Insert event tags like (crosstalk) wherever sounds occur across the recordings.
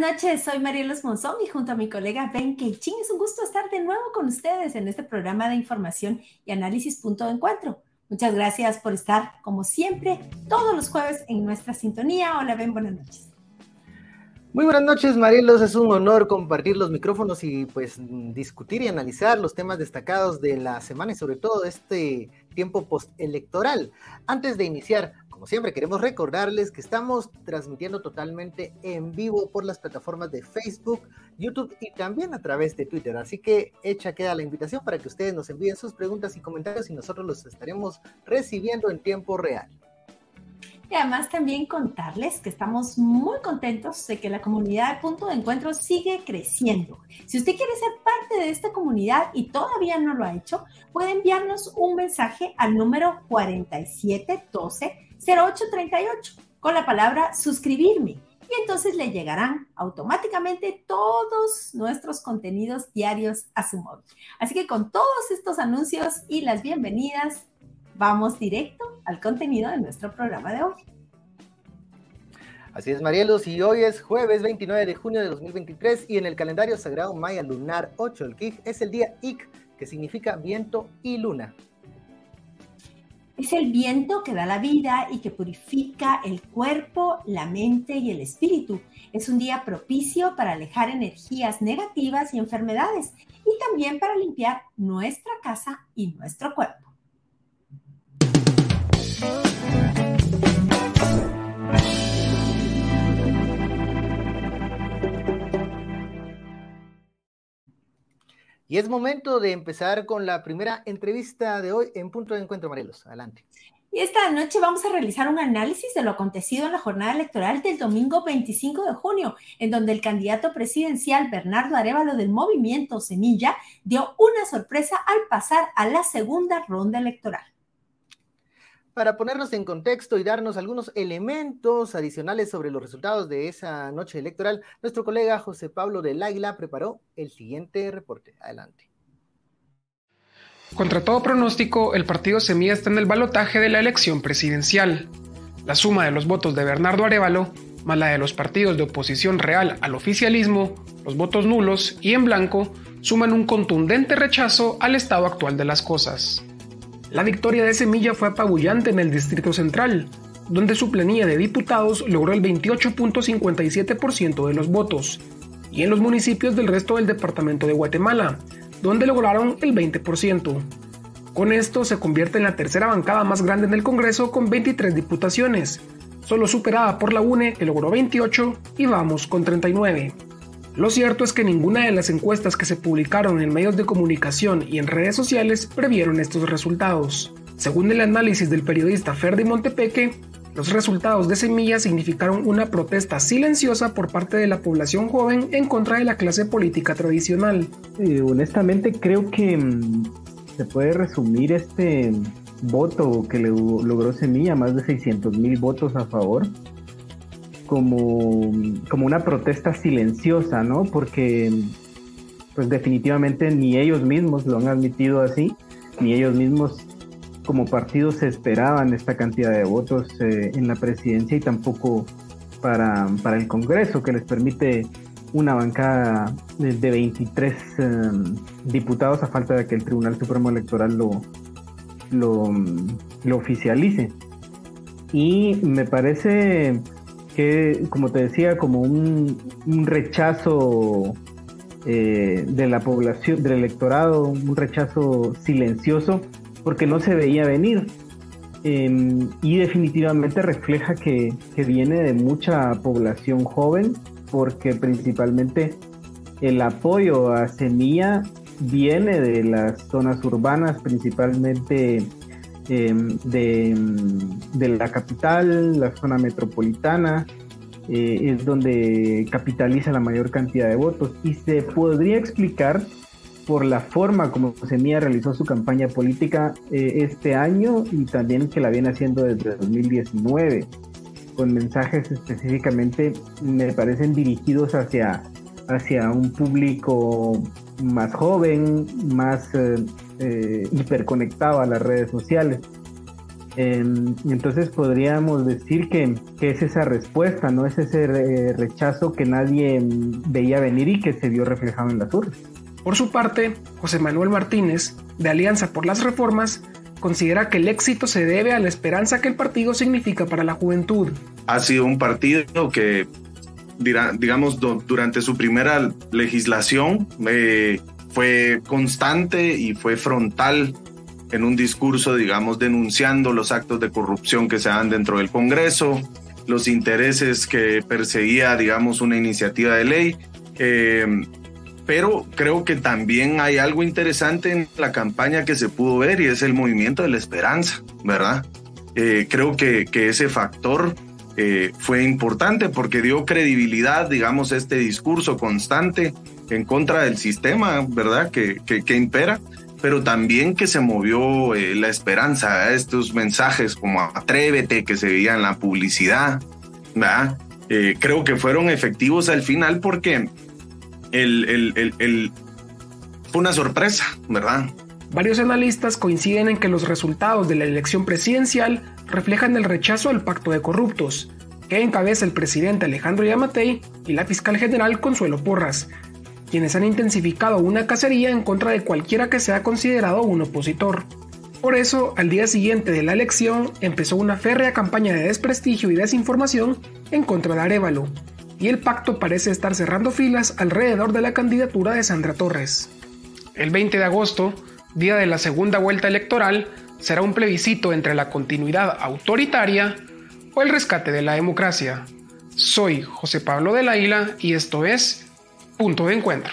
noches, soy Marielos Monzón y junto a mi colega Ben Keiching es un gusto estar de nuevo con ustedes en este programa de información y análisis punto de encuentro. Muchas gracias por estar, como siempre, todos los jueves en nuestra sintonía. Hola Ben, buenas noches. Muy buenas noches, Marielos. Es un honor compartir los micrófonos y pues discutir y analizar los temas destacados de la semana y sobre todo de este tiempo postelectoral. Antes de iniciar, como siempre, queremos recordarles que estamos transmitiendo totalmente en vivo por las plataformas de Facebook, YouTube y también a través de Twitter. Así que hecha queda la invitación para que ustedes nos envíen sus preguntas y comentarios y nosotros los estaremos recibiendo en tiempo real. Y además también contarles que estamos muy contentos de que la comunidad de punto de encuentro sigue creciendo. Si usted quiere ser parte de esta comunidad y todavía no lo ha hecho, puede enviarnos un mensaje al número 4712-0838 con la palabra suscribirme. Y entonces le llegarán automáticamente todos nuestros contenidos diarios a su móvil. Así que con todos estos anuncios y las bienvenidas, vamos directo al contenido de nuestro programa de hoy. Así es, Marielos, y hoy es jueves 29 de junio de 2023 y en el calendario sagrado maya lunar 8, el Kij, es el día Ik, que significa viento y luna. Es el viento que da la vida y que purifica el cuerpo, la mente y el espíritu. Es un día propicio para alejar energías negativas y enfermedades y también para limpiar nuestra casa y nuestro cuerpo. Y es momento de empezar con la primera entrevista de hoy en Punto de Encuentro, Morelos. Adelante. Y esta noche vamos a realizar un análisis de lo acontecido en la jornada electoral del domingo 25 de junio, en donde el candidato presidencial Bernardo Arevalo del movimiento Semilla dio una sorpresa al pasar a la segunda ronda electoral. Para ponernos en contexto y darnos algunos elementos adicionales sobre los resultados de esa noche electoral, nuestro colega José Pablo del Águila preparó el siguiente reporte. Adelante. Contra todo pronóstico, el partido Semilla está en el balotaje de la elección presidencial. La suma de los votos de Bernardo Arevalo, más la de los partidos de oposición real al oficialismo, los votos nulos y en blanco, suman un contundente rechazo al estado actual de las cosas. La victoria de Semilla fue apabullante en el Distrito Central, donde su planilla de diputados logró el 28.57% de los votos, y en los municipios del resto del departamento de Guatemala, donde lograron el 20%. Con esto se convierte en la tercera bancada más grande en el Congreso con 23 diputaciones, solo superada por la UNE que logró 28 y Vamos con 39. Lo cierto es que ninguna de las encuestas que se publicaron en medios de comunicación y en redes sociales previeron estos resultados. Según el análisis del periodista Ferdi Montepeque, los resultados de Semilla significaron una protesta silenciosa por parte de la población joven en contra de la clase política tradicional. honestamente creo que mm, se puede resumir este voto que logró Semilla, más de 600 mil votos a favor, como, como una protesta silenciosa, ¿no? Porque pues definitivamente ni ellos mismos lo han admitido así, ni ellos mismos como partido se esperaban esta cantidad de votos eh, en la presidencia y tampoco para, para, el Congreso, que les permite una bancada de, 23 em, diputados a falta de que el Tribunal Supremo Electoral lo, lo, lo oficialice. Y me parece que, como te decía, como un, rechazo eh, de la población, del electorado, un rechazo silencioso, porque no se veía venir. Em, y definitivamente refleja que, que, viene de mucha población joven, porque principalmente el apoyo a Semilla viene de las zonas urbanas, principalmente Em, de, de, la capital, la zona metropolitana, eh, es donde capitaliza la mayor cantidad de votos. Y se podría explicar por la forma como Semilla realizó su campaña política eh, este año y también que la viene haciendo desde 2019, con mensajes específicamente, me parecen dirigidos hacia, hacia un público más joven, más eh, eh, hiperconectado a las redes sociales. Em, entonces podríamos decir que, es esa respuesta, no es ese eh, rechazo que nadie em, veía venir y que se vio reflejado en las urnas. Por su parte, José Manuel Martínez, de Alianza por las Reformas, considera que el éxito se debe a la esperanza que el partido significa para la juventud. Ha sido un partido que, digamos, durante su primera legislación eh, fue constante y fue frontal en un discurso, digamos, denunciando los actos de corrupción que se dan dentro del Congreso, los intereses que perseguía, digamos, una iniciativa de ley. Eh, pero creo que también hay algo interesante en la campaña que se pudo ver y es el movimiento de la esperanza, ¿verdad? Eh, creo que, ese factor eh, fue importante porque dio credibilidad, digamos, a este discurso constante en contra del sistema, ¿verdad? Que, que, impera, pero también que se movió eh, la esperanza, a estos mensajes como atrévete que se veía en la publicidad, ¿verdad? creo que fueron efectivos al final porque el, fue una sorpresa, ¿verdad? Varios analistas coinciden en que los resultados de la elección presidencial reflejan el rechazo al pacto de corruptos, que encabeza el presidente Alejandro Yamatei y la fiscal general Consuelo Porras, quienes han intensificado una cacería en contra de cualquiera que sea considerado un opositor. Por eso, al día siguiente de la elección, empezó una férrea campaña de desprestigio y desinformación en contra de Arevalo, y el pacto parece estar cerrando filas alrededor de la candidatura de Sandra Torres. El 20 de agosto, día de la segunda vuelta electoral, será un plebiscito entre la continuidad autoritaria o el rescate de la democracia. Soy José Pablo de la Isla y esto es Punto de Encuentro.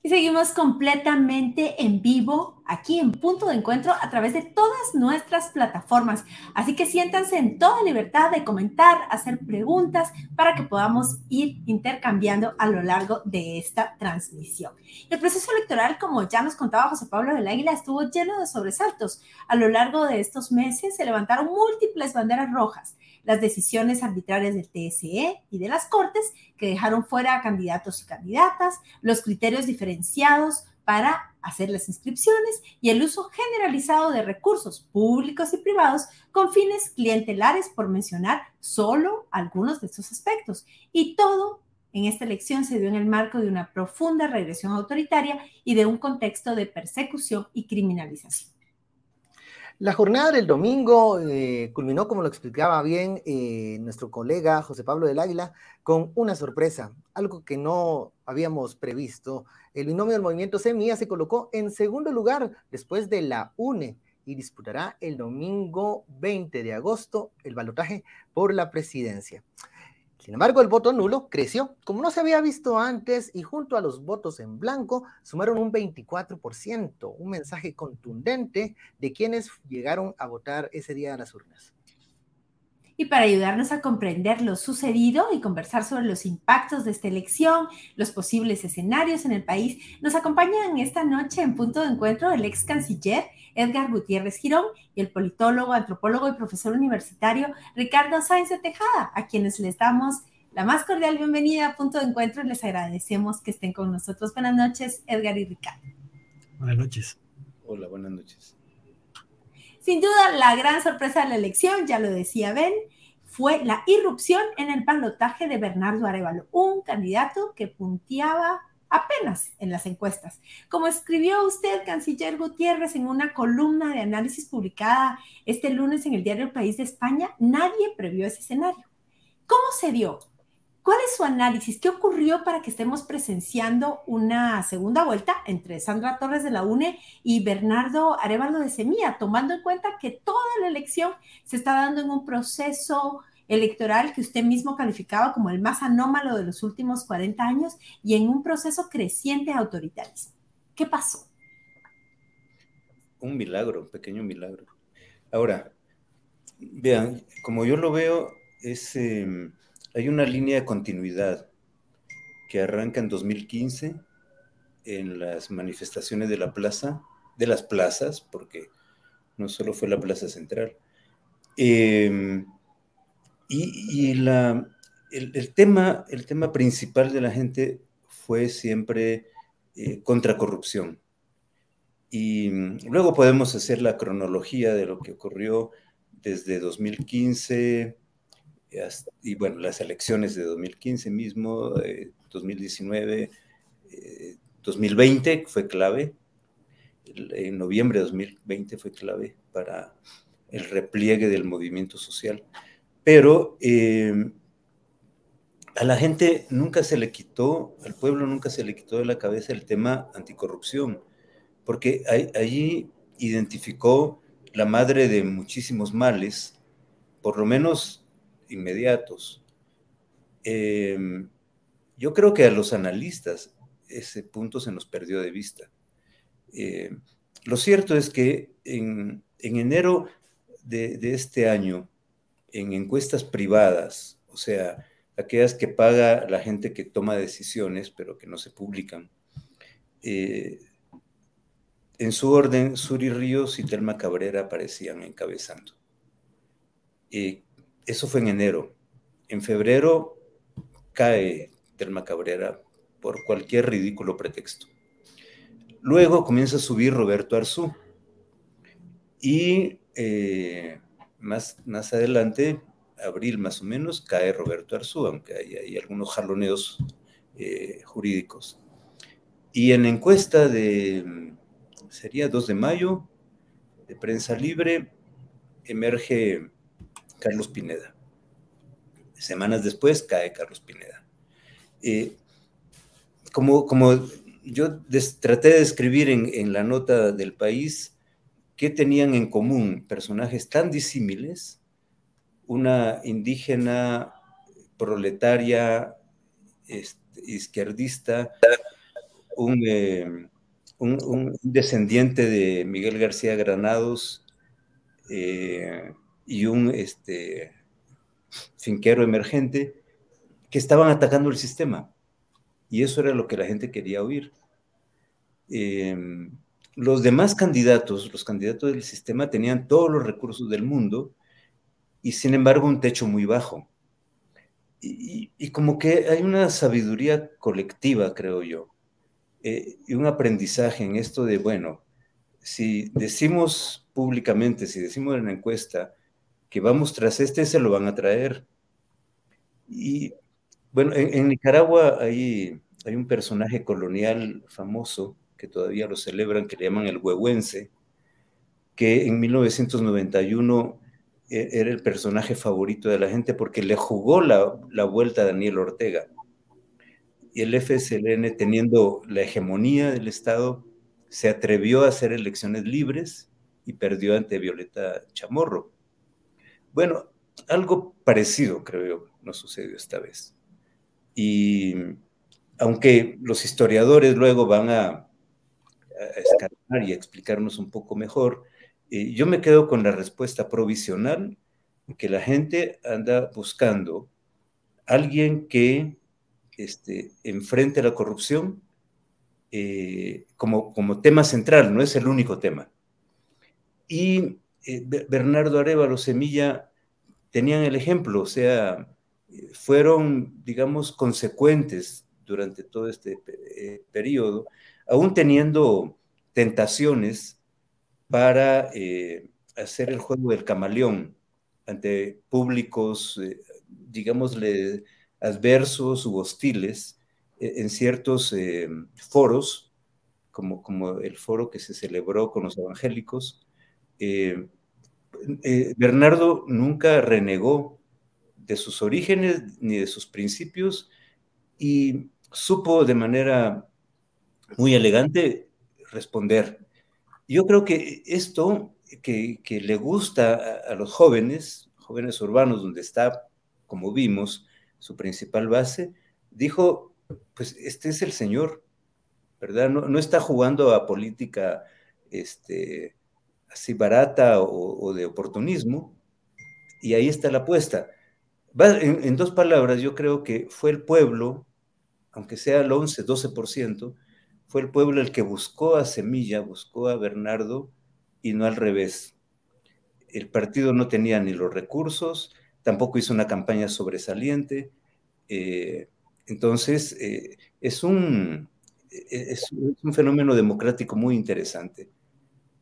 Y seguimos completamente en vivo aquí en Punto de Encuentro a través de todas nuestras plataformas. Así que siéntanse en toda libertad de comentar, hacer preguntas para que podamos ir intercambiando a lo largo de esta transmisión. El proceso electoral, como ya nos contaba José Pablo del Águila, estuvo lleno de sobresaltos. A lo largo de estos meses se levantaron múltiples banderas rojas las decisiones arbitrarias del TSE y de las Cortes que dejaron fuera a candidatos y candidatas, los criterios diferenciados para hacer las inscripciones y el uso generalizado de recursos públicos y privados con fines clientelares, por mencionar solo algunos de estos aspectos. Y todo en esta elección se dio en el marco de una profunda regresión autoritaria y de un contexto de persecución y criminalización. La jornada del domingo eh, culminó, como lo explicaba bien eh, nuestro colega José Pablo del Águila, con una sorpresa, algo que no habíamos previsto. El binomio del movimiento Semilla se colocó en segundo lugar después de la UNE y disputará el domingo 20 de agosto el balotaje por la presidencia. Sin embargo, el voto nulo creció, como no se había visto antes, y junto a los votos en blanco sumaron un 24%, un mensaje contundente de quienes llegaron a votar ese día a las urnas. Y para ayudarnos a comprender lo sucedido y conversar sobre los impactos de esta elección, los posibles escenarios en el país, nos acompañan esta noche en punto de encuentro el ex canciller Edgar Gutiérrez Girón y el politólogo, antropólogo y profesor universitario Ricardo Sáenz de Tejada, a quienes les damos la más cordial bienvenida a Punto de Encuentro y les agradecemos que estén con nosotros. Buenas noches, Edgar y Ricardo. Buenas noches. Hola, buenas noches. Sin duda, la gran sorpresa de la elección, ya lo decía Ben, fue la irrupción en el balotaje de Bernardo Arevalo, un candidato que punteaba apenas en las encuestas. Como escribió usted, canciller Gutiérrez, en una columna de análisis publicada este lunes en el diario El País de España, nadie previó ese escenario. ¿Cómo se dio? ¿Cuál es su análisis? ¿Qué ocurrió para que estemos presenciando una segunda vuelta entre Sandra Torres de la UNE y Bernardo Arevalo de Semilla, tomando en cuenta que toda la elección se está dando en un proceso electoral que usted mismo calificaba como el más anómalo de los últimos 40 años y en un proceso creciente de autoritarismo. ¿Qué pasó? Un milagro, un pequeño milagro. Ahora, vean, como yo lo veo, es, em, hay una línea de continuidad que arranca en 2015 en las manifestaciones de la plaza, de las plazas, porque no solo fue la plaza central. Eh, y, el, tema, el tema principal de la gente fue siempre eh, contra corrupción. Y mm, luego podemos hacer la cronología de lo que ocurrió desde 2015 y bueno, las elecciones de 2015 mismo, 2019, eh, 2020 eh, fue clave, en noviembre de 2020 fue clave para el repliegue del movimiento social, pero eh, a la gente nunca se le quitó, al pueblo nunca se le quitó de la cabeza el tema anticorrupción, porque allí identificó la madre de muchísimos males, por lo menos inmediatos. Em, yo creo que a los analistas ese punto se nos perdió de vista. Em, lo cierto es que en, enero de, este año, en encuestas privadas, o sea, aquellas que paga la gente que toma decisiones, pero que no se publican, eh, en su orden, Suri Ríos y Telma Cabrera aparecían encabezando. Eh, eso fue en enero. En febrero cae Telma Cabrera por cualquier ridículo pretexto. Luego comienza a subir Roberto Arzú. Y eh, más, más adelante, abril más o menos, cae Roberto Arzú, aunque hay, algunos jaloneos eh, jurídicos. Y en encuesta de, sería 2 de mayo, de prensa libre, emerge Carlos Pineda. Semanas después cae Carlos Pineda. Eh, como, como yo traté de describir en, la nota del país, ¿qué tenían en común personajes tan disímiles? Una indígena proletaria, este, izquierdista, eh, un, descendiente de Miguel García Granados, eh, y un este, finquero emergente que estaban atacando el sistema. Y eso era lo que la gente quería oír. Em, los demás candidatos, los candidatos del sistema, tenían todos los recursos del mundo y sin embargo un techo muy bajo. Y, como que hay una sabiduría colectiva, creo yo, eh, y un aprendizaje en esto de, bueno, si decimos públicamente, si decimos en la encuesta, que vamos tras este, se lo van a traer. Y bueno, en, Nicaragua hay, hay un personaje colonial famoso que todavía lo celebran, que le llaman el huehuense, que en 1991 e, era el personaje favorito de la gente porque le jugó la, la vuelta a Daniel Ortega. Y el FSLN, teniendo la hegemonía del Estado, se atrevió a hacer elecciones libres y perdió ante Violeta Chamorro. Bueno, algo parecido, creo yo, no sucedió esta vez. Y aunque los historiadores luego van a, escalar y a explicarnos un poco mejor, eh, yo me quedo con la respuesta provisional que la gente anda buscando alguien que este, enfrente la corrupción eh, como, como tema central, no es el único tema. Y eh, Bernardo Arevalo Semilla tenían el ejemplo, o sea, fueron, digamos, consecuentes durante todo este eh, periodo, aún teniendo tentaciones para eh, hacer el juego del camaleón ante públicos, digámosle, adversos u hostiles en ciertos foros, como, como el foro que se celebró con los evangélicos, eh, Bernardo nunca renegó de sus orígenes ni de sus principios y supo de manera muy elegante responder. Yo creo que esto que, le gusta a, los jóvenes, jóvenes urbanos, donde está, como vimos, su principal base, dijo, pues este es el señor, ¿verdad? No, no está jugando a política este, así barata o, de oportunismo, y ahí está la apuesta. En, dos palabras, yo creo que fue el pueblo, aunque sea el 11, 12%, fue el pueblo el que buscó a Semilla, buscó a Bernardo y no al revés. El partido no tenía ni los recursos, tampoco hizo una campaña sobresaliente. Eh, entonces, eh, es, un, es un fenómeno democrático muy interesante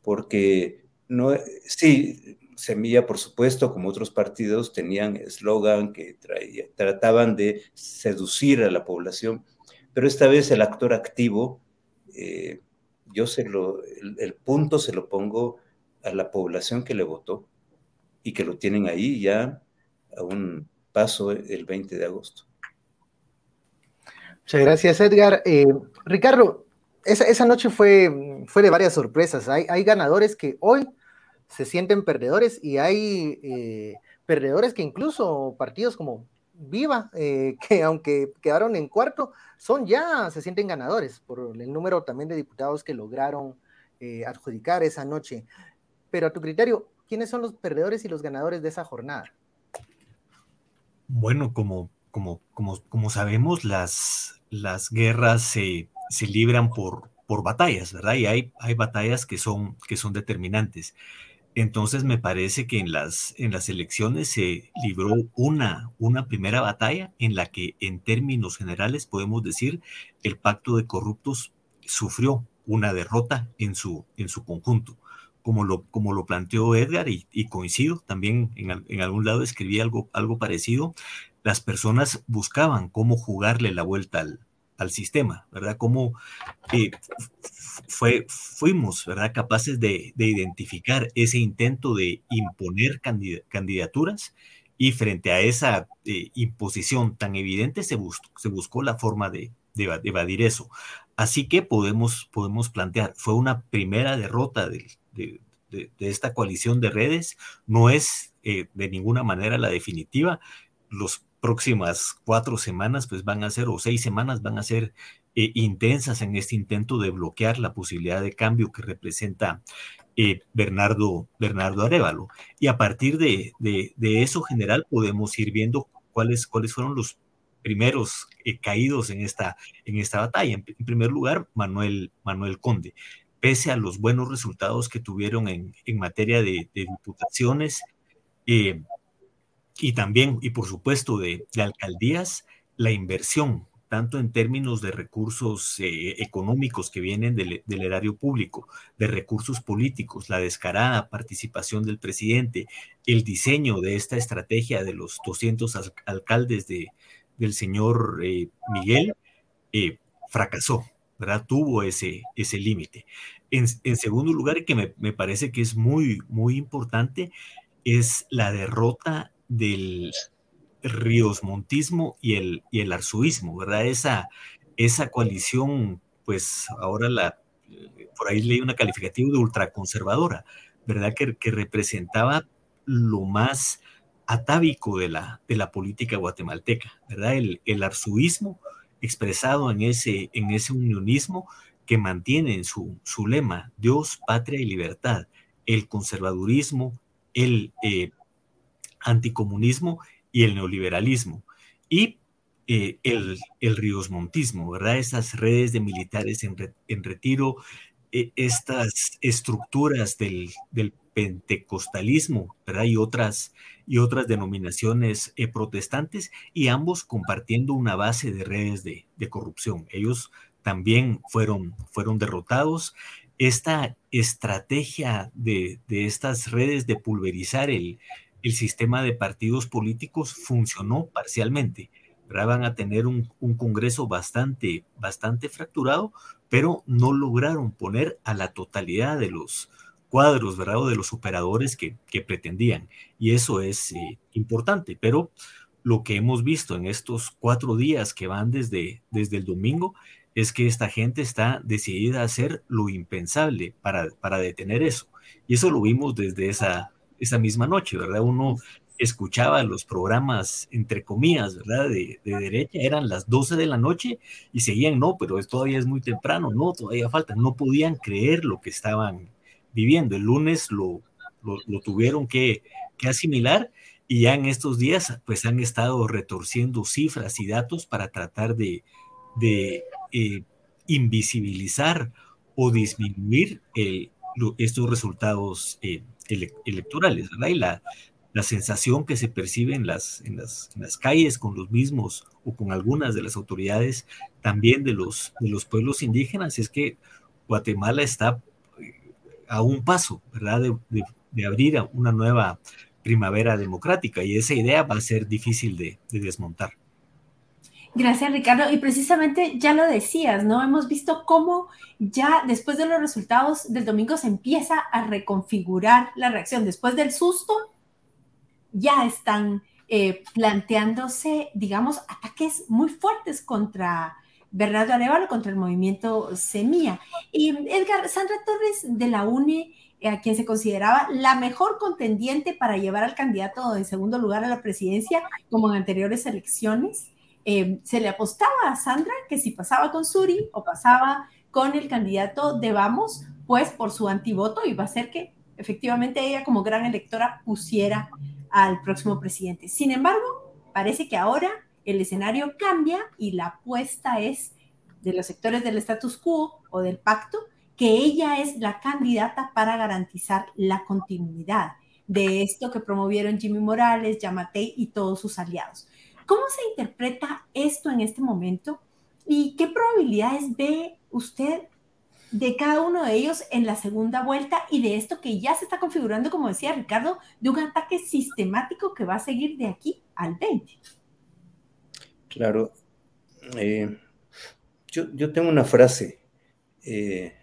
porque no, sí, Semilla, por supuesto, como otros partidos, tenían eslogan que trataban de seducir a la población, pero esta vez el actor activo, eh, yo se lo, el, punto se lo pongo a la población que le votó y que lo tienen ahí ya a un paso el 20 de agosto. Muchas gracias, Edgar. Eh, Ricardo, esa, noche fue, fue de varias sorpresas. Hay ganadores que hoy se sienten perdedores y hay eh, perdedores que incluso partidos como Viva, eh, (laughs) que aunque quedaron en cuarto, son ya, se sienten ganadores por el número también de diputados que lograron eh, adjudicar esa noche. Pero a tu criterio, ¿quiénes son los perdedores y los ganadores de esa jornada? Bueno, como, como, como, como sabemos, las, las guerras se, se libran por, por batallas, ¿verdad? Y hay, hay batallas que son, que son determinantes. Entonces me parece que en las, en las elecciones se libró una, una primera batalla en la que en términos generales podemos decir el pacto de corruptos sufrió una derrota en su, en su conjunto. Como lo, como lo planteó Edgar y, coincido, también en, algún lado escribí algo, algo parecido, las personas buscaban cómo jugarle la vuelta al, al sistema, ¿verdad? Cómo eh, fue, fuimos, ¿verdad? Capaces de, identificar ese intento de imponer candidaturas y frente a esa eh, imposición tan evidente se, se buscó la forma de, evadir eso. Así que podemos, podemos plantear, fue una primera derrota de, esta coalición de redes, no es eh, de ninguna manera la definitiva. Los próximas cuatro semanas, pues van a ser, o seis semanas, van a ser eh, intensas en este intento de bloquear la posibilidad de cambio que representa eh, Bernardo, Bernardo Arevalo. Y a partir de, eso general podemos ir viendo cuáles, cuáles fueron los primeros eh, caídos en esta, en esta batalla. En, primer lugar, Manuel, Manuel Conde. Pese a los buenos resultados que tuvieron en, materia de, diputaciones, y también, y por supuesto, de, alcaldías, la inversión, tanto en términos de recursos eh, económicos que vienen del, erario público, de recursos políticos, la descarada participación del presidente, el diseño de esta estrategia de los 200 alcaldes de, del señor eh, Miguel, eh, fracasó, ¿verdad? Tuvo ese, ese límite. En, segundo lugar, que me, me, parece que es muy, muy importante, es la derrota del riosmontismo y el, y el arzuismo, ¿verdad? Esa, esa coalición, pues ahora la, por ahí leí una calificativa de ultraconservadora, ¿verdad? Que, que representaba lo más atávico de la, de la política guatemalteca, ¿verdad? El, el arzuismo expresado en ese, en ese unionismo que mantiene en su, su lema Dios, patria y libertad, el conservadurismo, el eh, anticomunismo y el neoliberalismo. Y eh, el, el riosmontismo, ¿verdad? Esas redes de militares en, retiro, eh, estas estructuras del, pentecostalismo, ¿verdad? Y otras, y otras denominaciones eh, protestantes, y ambos compartiendo una base de redes de, corrupción. Ellos también fueron, fueron derrotados. Esta estrategia de, de estas redes de pulverizar el, el sistema de partidos políticos funcionó parcialmente. Van a tener un, Congreso bastante, bastante fracturado, pero no lograron poner a la totalidad de los cuadros, ¿verdad? O de los operadores que, pretendían. Y eso es eh, importante, pero lo que hemos visto en estos cuatro días que van desde, desde el domingo es que esta gente está decidida a hacer lo impensable para, para detener eso. Y eso lo vimos desde esa esa misma noche, ¿verdad? Uno escuchaba los programas, entre comillas, ¿verdad? De, derecha, eran las 12 de la noche y seguían, no, pero todavía es muy temprano, no, todavía falta, no podían creer lo que estaban viviendo. El lunes lo, lo, tuvieron que, asimilar y ya en estos días pues han estado retorciendo cifras y datos para tratar de, de eh, invisibilizar o disminuir estos resultados eh, electorales, ¿verdad? Y la, la sensación que se percibe en las, en las, en, las, calles con los mismos o con algunas de las autoridades también de los, de los pueblos indígenas es que Guatemala está a un paso, ¿verdad? De, de, abrir una nueva primavera democrática y esa idea va a ser difícil de, de desmontar. Gracias, Ricardo. Y precisamente ya lo decías, ¿no? Hemos visto cómo ya después de los resultados del domingo se empieza a reconfigurar la reacción. Después del susto, ya están eh, planteándose, digamos, ataques muy fuertes contra Bernardo Arevalo, contra el movimiento Semilla. Y Edgar, Sandra Torres de la UNE, eh, a quien se consideraba la mejor contendiente para llevar al candidato en segundo lugar a la presidencia, como en anteriores elecciones, eh, se le apostaba a Sandra que si pasaba con Suri o pasaba con el candidato de Vamos, pues por su antivoto iba a ser que efectivamente ella como gran electora pusiera al próximo presidente. Sin embargo, parece que ahora el escenario cambia y la apuesta es de los sectores del status quo o del pacto, que ella es la candidata para garantizar la continuidad de esto que promovieron Jimmy Morales, Yamatei y todos sus aliados. ¿Cómo se interpreta esto en este momento y qué probabilidades ve usted de cada uno de ellos en la segunda vuelta y de esto que ya se está configurando, como decía Ricardo, de un ataque sistemático que va a seguir de aquí al 20? Claro. Eh, yo, tengo una frase. Eh,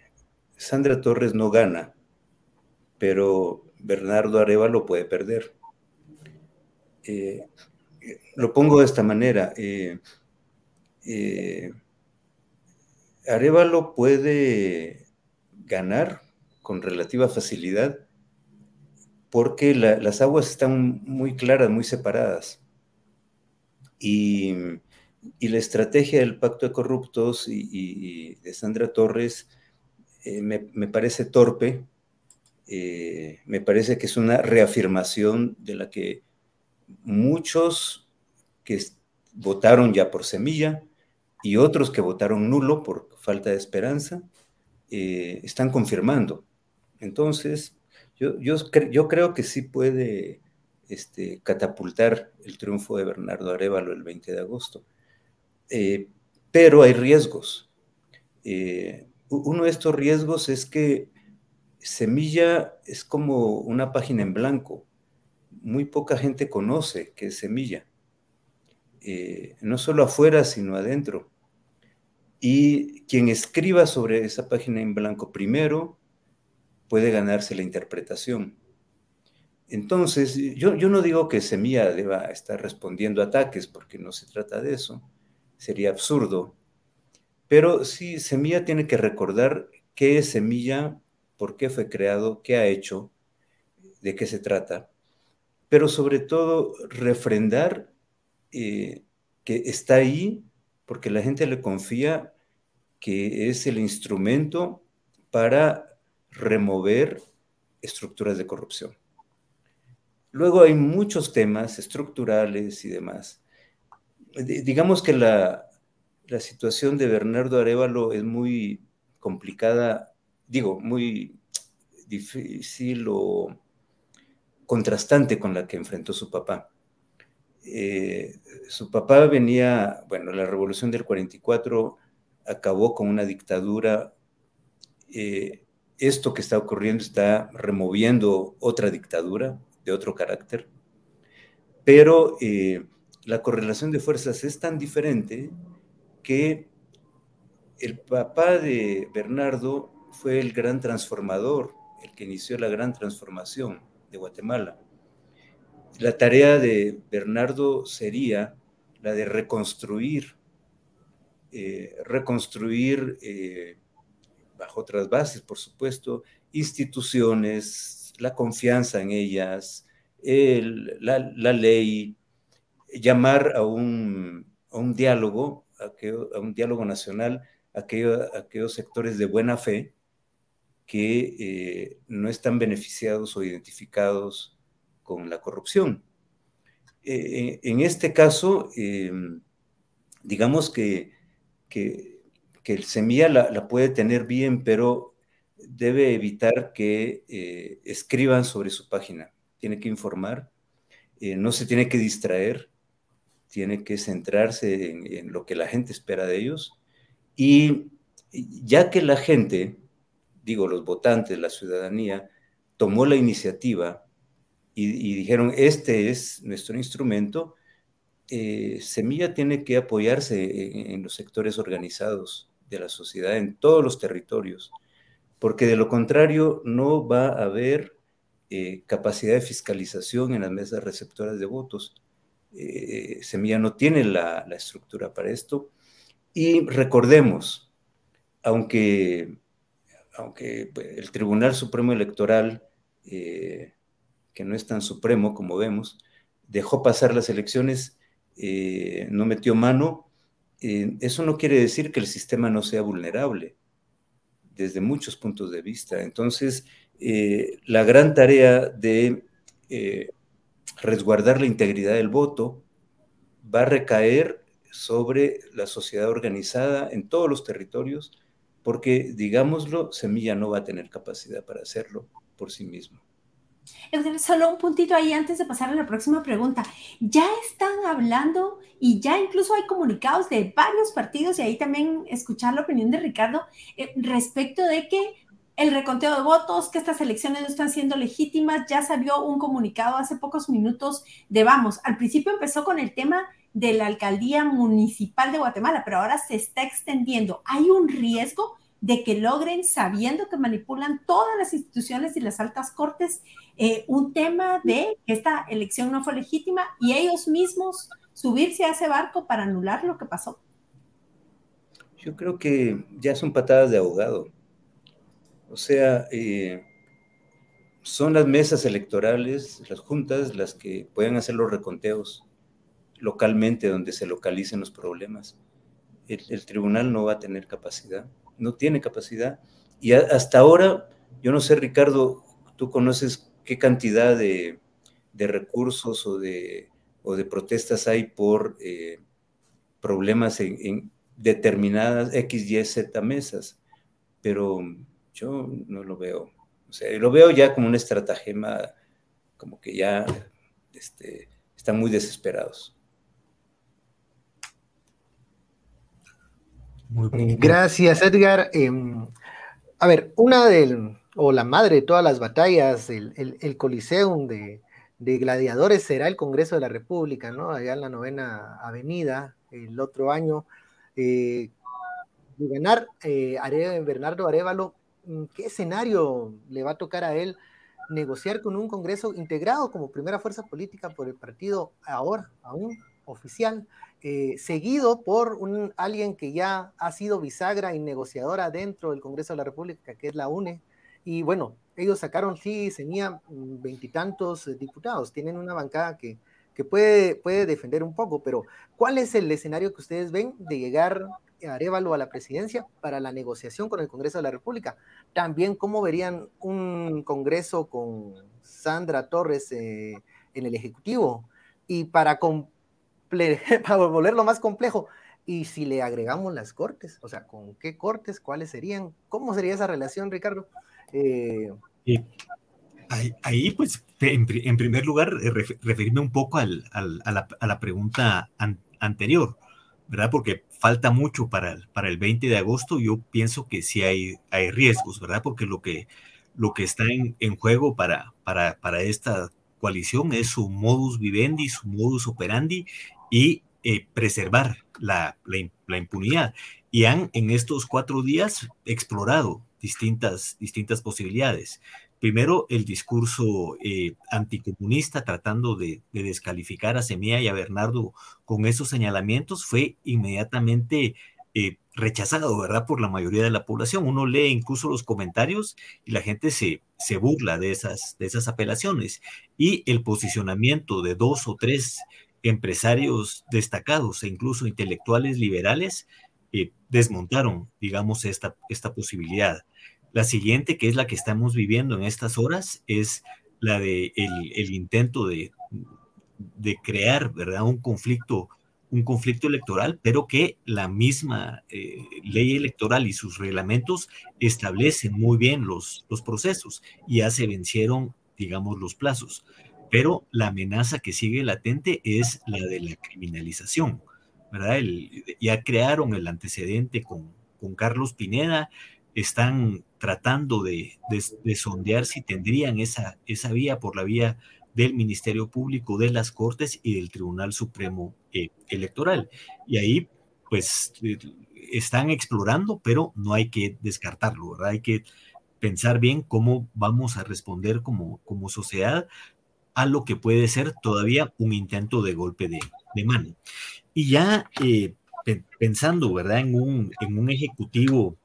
Sandra Torres no gana, pero Bernardo Arevalo puede perder. Eh, lo pongo de esta manera. Eh, eh, Arevalo puede ganar con relativa facilidad porque las aguas están muy claras, muy separadas. Y, la estrategia del pacto de corruptos y, de Sandra Torres eh, me, parece torpe, me parece que es una reafirmación de la que muchos que votaron ya por semilla y otros que votaron nulo por falta de esperanza, eh, están confirmando. Entonces, yo, yo, yo, creo que sí puede este, catapultar el triunfo de Bernardo Arevalo el 20 de agosto. Eh, pero hay riesgos. Eh, uno de estos riesgos es que Semilla es como una página en blanco muy poca gente conoce que es semilla, eh, no solo afuera, sino adentro. Y quien escriba sobre esa página en blanco primero puede ganarse la interpretación. Entonces, yo, yo no digo que Semilla deba estar respondiendo ataques, porque no se trata de eso, sería absurdo. Pero sí, Semilla tiene que recordar qué es Semilla, por qué fue creado, qué ha hecho, de qué se trata pero sobre todo refrendar eh, que está ahí porque la gente le confía que es el instrumento para remover estructuras de corrupción. Luego hay muchos temas estructurales y demás. digamos que la, la situación de Bernardo Arevalo es muy complicada, digo, muy difícil o contrastante con la que enfrentó su papá. Eh, su papá venía, bueno, la revolución del 44 acabó con una dictadura. Eh, esto que está ocurriendo está removiendo otra dictadura de otro carácter, pero eh, la correlación de fuerzas es tan diferente que el papá de Bernardo fue el gran transformador, el que inició la gran transformación de Guatemala. La tarea de Bernardo sería la de reconstruir, eh, reconstruir eh, bajo otras bases, por supuesto, instituciones, la confianza en ellas, la, ley, llamar a un, diálogo, a, un diálogo nacional, a aquellos sectores de buena fe que eh, no están beneficiados o identificados con la corrupción. Eh, en este caso, em, digamos que, que, el semilla la, puede tener bien, pero debe evitar que eh, escriban sobre su página. Tiene que informar, no se tiene que distraer, tiene que centrarse en lo que la gente espera de ellos. Y ya que la gente digo, los votantes, la ciudadanía, tomó la iniciativa y, dijeron, este es nuestro instrumento, eh, Semilla tiene que apoyarse en, los sectores organizados de la sociedad, en todos los territorios, porque de lo contrario no va a haber eh, capacidad de fiscalización en las mesas receptoras de votos. Eh, Semilla no tiene la, la, estructura para esto. Y recordemos, aunque, aunque pues, el Tribunal Supremo Electoral que no es tan supremo como vemos, dejó pasar las elecciones, eh, no metió mano, eh, eso no quiere decir que el sistema no sea vulnerable desde muchos puntos de vista. Entonces, eh, la gran tarea de resguardar la integridad del voto va a recaer sobre la sociedad organizada en todos los territorios, porque, digámoslo, Semilla no va a tener capacidad para hacerlo por sí mismo. Solo un puntito ahí antes de pasar a la próxima pregunta. Ya están hablando y ya incluso hay comunicados de varios partidos y ahí también escuchar la opinión de Ricardo eh, respecto de que el reconteo de votos, que estas elecciones no están siendo legítimas. Ya salió un comunicado hace pocos minutos de vamos. Al principio empezó con el tema de la alcaldía municipal de Guatemala, pero ahora se está extendiendo. Hay un riesgo de que logren, sabiendo que manipulan todas las instituciones y las altas cortes, eh, un tema de que esta elección no fue legítima y ellos mismos subirse a ese barco para anular lo que pasó? Yo creo que ya son patadas de ahogado. O sea, eh, son las mesas electorales, las juntas, las que pueden hacer los reconteos localmente donde se localicen los problemas. el tribunal no va a tener capacidad no tiene capacidad. Y hasta ahora, yo no sé, Ricardo, tú conoces qué cantidad de, recursos o de, o de, protestas hay por eh, problemas en, determinadas X, Y, Z mesas, pero yo no lo veo. O sea, lo veo ya como una estratagema, como que ya este, están muy desesperados. Gracias, Edgar. Em, a ver, una del, o la madre de todas las batallas, el, el, Coliseum de, gladiadores será el Congreso de la República, ¿no? Allá en la novena avenida, el otro año. Eh, de ganar eh, Bernardo Arevalo, mm, ¿qué escenario le va a tocar a él negociar con un Congreso integrado como primera fuerza política por el partido ahora, aún oficial? Eh, seguido por un, alguien que ya ha sido bisagra y negociadora dentro del Congreso de la República, que es la UNE. Y bueno, ellos sacaron, sí, tenía veintitantos eh, diputados, tienen una bancada que, que puede, puede defender un poco, pero ¿cuál es el escenario que ustedes ven de llegar a Arevalo a la presidencia para la negociación con el Congreso de la República? También, ¿cómo verían un Congreso con Sandra Torres eh, en el Ejecutivo? Y para, para (laughs) volverlo más complejo. Y si le agregamos las cortes, o sea, ¿con qué cortes? ¿Cuáles serían? ¿Cómo sería esa relación, Ricardo? Eh, ahí, pues, en, primer lugar, eh, referirme un poco a, la, pregunta anterior, ¿verdad? Porque falta mucho para, para el 20 de agosto. Yo pienso que sí hay, hay riesgos, ¿verdad? Porque lo que, lo que está en, en juego para, para, para esta coalición es su modus vivendi, su modus operandi y eh, preservar la, impunidad. Y han en estos cuatro días explorado distintas, distintas posibilidades. Primero, el discurso eh, anticomunista tratando de, descalificar a Semilla y a Bernardo con esos señalamientos fue inmediatamente eh, rechazado, ¿verdad? Por la mayoría de la población. Uno lee incluso los comentarios y la gente se, se burla de esas, de esas apelaciones. Y el posicionamiento de dos o tres empresarios destacados e incluso intelectuales liberales eh, desmontaron, digamos, esta, esta posibilidad. La siguiente, que es la que estamos viviendo en estas horas, es la de el, intento de, de, crear, ¿verdad? Un conflicto, un conflicto electoral, pero que la misma eh, ley electoral y sus reglamentos establecen muy bien los, los procesos y ya se vencieron, digamos, los plazos pero la amenaza que sigue latente es la de la criminalización, ¿verdad? ya crearon el antecedente con, con Carlos Pineda, están tratando de, sondear si tendrían esa, esa vía por la vía del Ministerio Público, de las Cortes y del Tribunal Supremo eh, Electoral. Y ahí, pues, eh, están explorando, pero no hay que descartarlo, ¿verdad? Hay que pensar bien cómo vamos a responder como, como sociedad a lo que puede ser todavía un intento de golpe de, mano. Y ya eh, pensando, ¿verdad? En un, en un ejecutivo,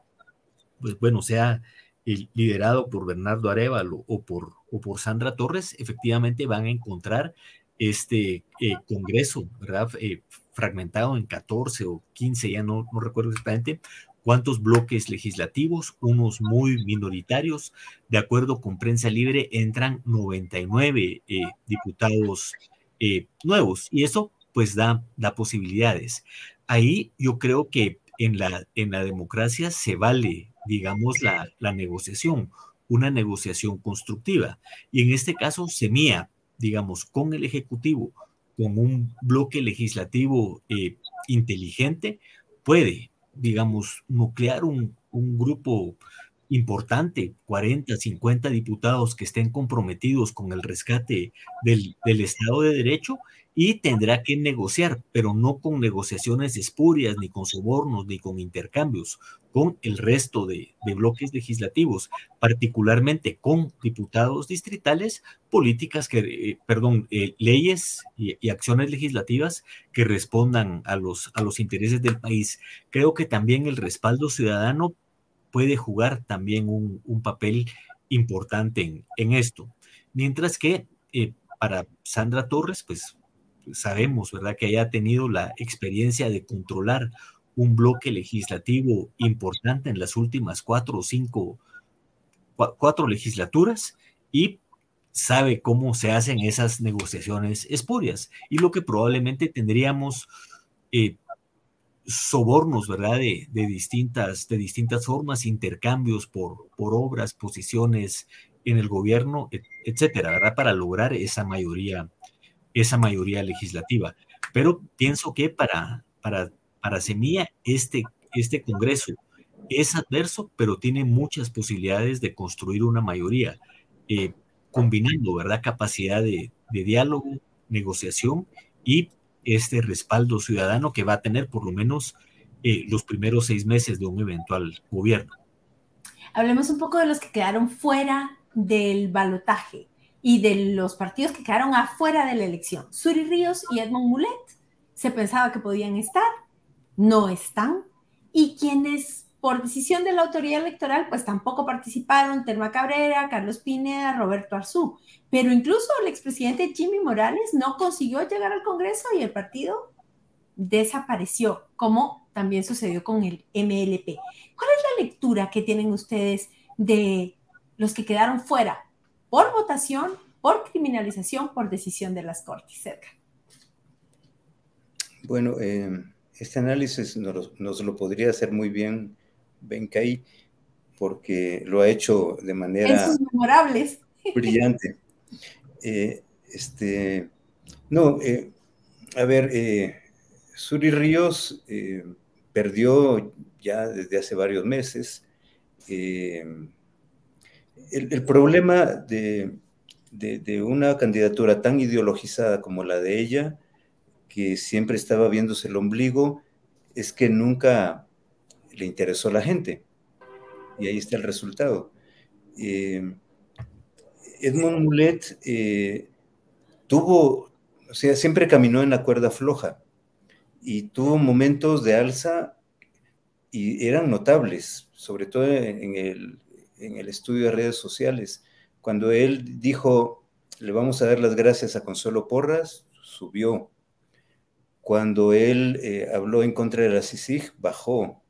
pues bueno, sea liderado por Bernardo Arevalo o por, o por Sandra Torres, efectivamente van a encontrar este eh, Congreso, ¿verdad? Eh, fragmentado en 14 o 15, ya no, no recuerdo exactamente, cuántos bloques legislativos, unos muy minoritarios. De acuerdo con Prensa Libre, entran 99 eh, diputados nuevos y eso pues da, da posibilidades. Ahí yo creo que en la, democracia se vale, digamos, la, la negociación, una negociación constructiva. Y en este caso, Semía, digamos, con el Ejecutivo, con un bloque legislativo eh, inteligente, puede, digamos, nuclear un, un grupo importante, 40, 50 diputados que estén comprometidos con el rescate del, del Estado de Derecho y tendrá que negociar, pero no con negociaciones espurias, ni con sobornos, ni con intercambios, con el resto de, bloques legislativos, particularmente con diputados distritales, políticas que, eh, perdón, eh, leyes y, acciones legislativas que respondan a los, a los intereses del país. Creo que también el respaldo ciudadano puede jugar también un, papel importante en, esto. Mientras que eh, para Sandra Torres, pues sabemos, ¿verdad?, que haya tenido la experiencia de controlar un bloque legislativo importante en las últimas cuatro o cinco, cuatro legislaturas y sabe cómo se hacen esas negociaciones espurias y lo que probablemente tendríamos eh, sobornos, ¿verdad? De, distintas, de distintas formas, intercambios por, por obras, posiciones en el gobierno, etcétera, ¿verdad? Para lograr esa mayoría esa mayoría legislativa. Pero pienso que para, para, para Semilla este, este Congreso es adverso, pero tiene muchas posibilidades de construir una mayoría, eh, combinando, ¿verdad?, capacidad de, diálogo, negociación y este respaldo ciudadano que va a tener por lo menos eh, los primeros seis meses de un eventual gobierno. Hablemos un poco de los que quedaron fuera del balotaje y de los partidos que quedaron afuera de la elección. Suri Ríos y Edmond Mulet se pensaba que podían estar, no están, y quienes por decisión de la autoridad electoral pues tampoco participaron, Telma Cabrera, Carlos Pineda, Roberto Arzú, pero incluso el expresidente Jimmy Morales no consiguió llegar al Congreso y el partido desapareció, como también sucedió con el MLP. ¿Cuál es la lectura que tienen ustedes de los que quedaron fuera por votación, por criminalización, por decisión de las Cortes. Cerca. Bueno, eh, este análisis nos, lo podría hacer muy bien Bencay, porque lo ha hecho de manera memorables. brillante. Eh, este, no, eh, a ver, Suri Ríos perdió ya desde hace varios meses el, problema de, una candidatura tan ideologizada como la de ella, que siempre estaba viéndose el ombligo, es que nunca le interesó a la gente. Y ahí está el resultado. Eh, Edmond Mulet eh, tuvo, o sea, siempre caminó en la cuerda floja y tuvo momentos de alza y eran notables, sobre todo en el, en el estudio de redes sociales. Cuando él dijo, le vamos a dar las gracias a Consuelo Porras, subió. Cuando él eh, habló en contra de la CICIG, bajó.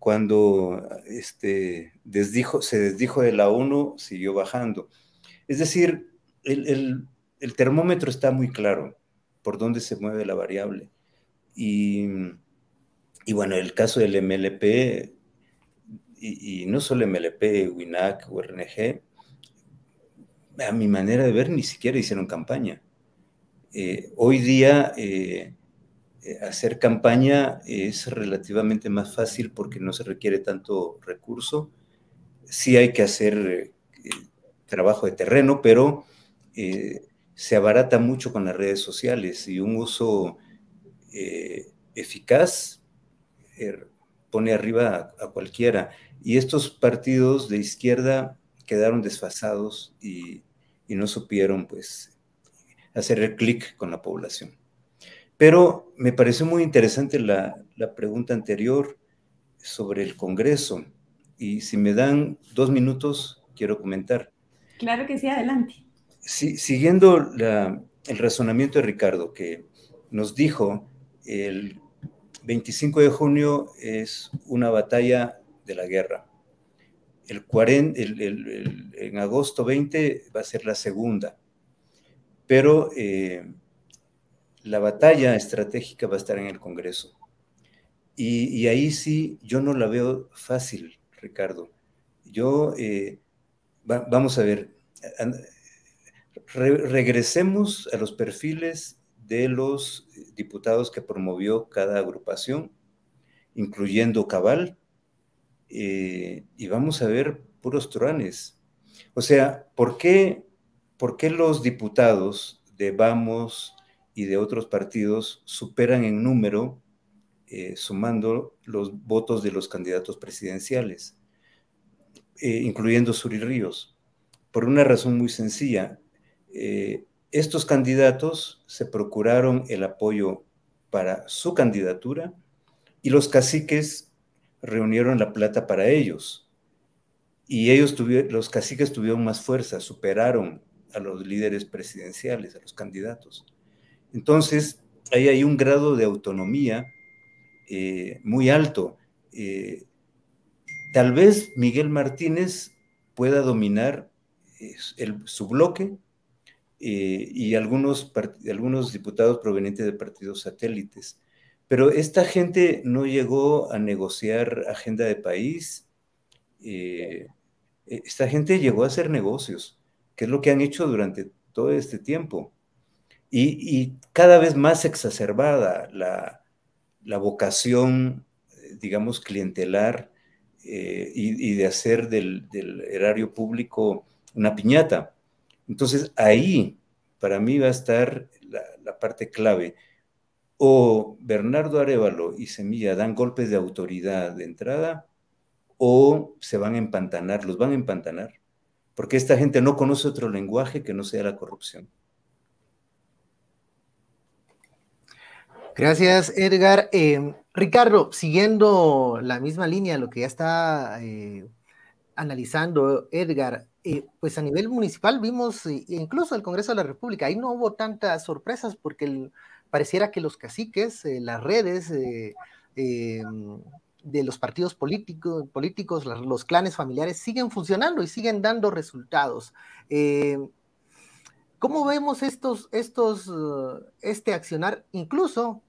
Cuando este, desdijo, se desdijo de la ONU, siguió bajando. Es decir, el, el termómetro está muy claro por dónde se mueve la variable. Y, y bueno, el caso del MLP y, no solo MLP, WINAC o RNG, a mi manera de ver, ni siquiera hicieron campaña. Eh, hoy día, eh, hacer campaña es relativamente más fácil porque no se requiere tanto recurso. Sí hay que hacer trabajo de terreno, pero se abarata mucho con las redes sociales y un uso eficaz pone arriba a, cualquiera. Y estos partidos de izquierda quedaron desfasados y, no supieron pues hacer el clic con la población. Pero me pareció muy interesante la, pregunta anterior sobre el Congreso. Y si me dan dos minutos, quiero comentar. Claro que sí, adelante. siguiendo el razonamiento de Ricardo, que nos dijo el 25 de junio es una batalla de la guerra. El, 40, en agosto 20 va a ser la segunda. Pero eh, la batalla estratégica va a estar en el Congreso. Y, ahí sí, yo no la veo fácil, Ricardo. Yo, eh, vamos a ver, regresemos a los perfiles de los diputados que promovió cada agrupación, incluyendo Cabal, eh, y vamos a ver puros truanes. O sea, ¿por qué, ¿por qué los diputados de Vamos y de otros partidos superan en número, eh, sumando los votos de los candidatos presidenciales, eh, incluyendo Suri Ríos? Por una razón muy sencilla. Estos candidatos se procuraron el apoyo para su candidatura y los caciques reunieron la plata para ellos. Y ellos tuvieron, los caciques tuvieron más fuerza, superaron a los líderes presidenciales, a los candidatos. Entonces, ahí hay un grado de autonomía eh, muy alto. Eh, tal vez Miguel Martínez pueda dominar eh, su bloque, y algunos, algunos diputados provenientes de partidos satélites. Pero esta gente no llegó a negociar agenda de país. Esta gente llegó a hacer negocios, que es lo que han hecho durante todo este tiempo. Y, cada vez más exacerbada la, vocación, digamos, clientelar eh, y, de hacer del, erario público una piñata. Entonces ahí, para mí va a estar la, parte clave. O Bernardo Arevalo y Semilla dan golpes de autoridad de entrada, o se van a empantanar, los van a empantanar, porque esta gente no conoce otro lenguaje que no sea la corrupción. Gracias, Edgar. Eh, Ricardo, siguiendo la misma línea, lo que ya está eh, analizando Edgar, eh, pues a nivel municipal vimos, incluso el Congreso de la República, ahí no hubo tantas sorpresas porque pareciera que los caciques, las redes de los partidos políticos, políticos los clanes familiares siguen funcionando y siguen dando resultados. ¿Cómo vemos estos, estos, este accionar? Incluso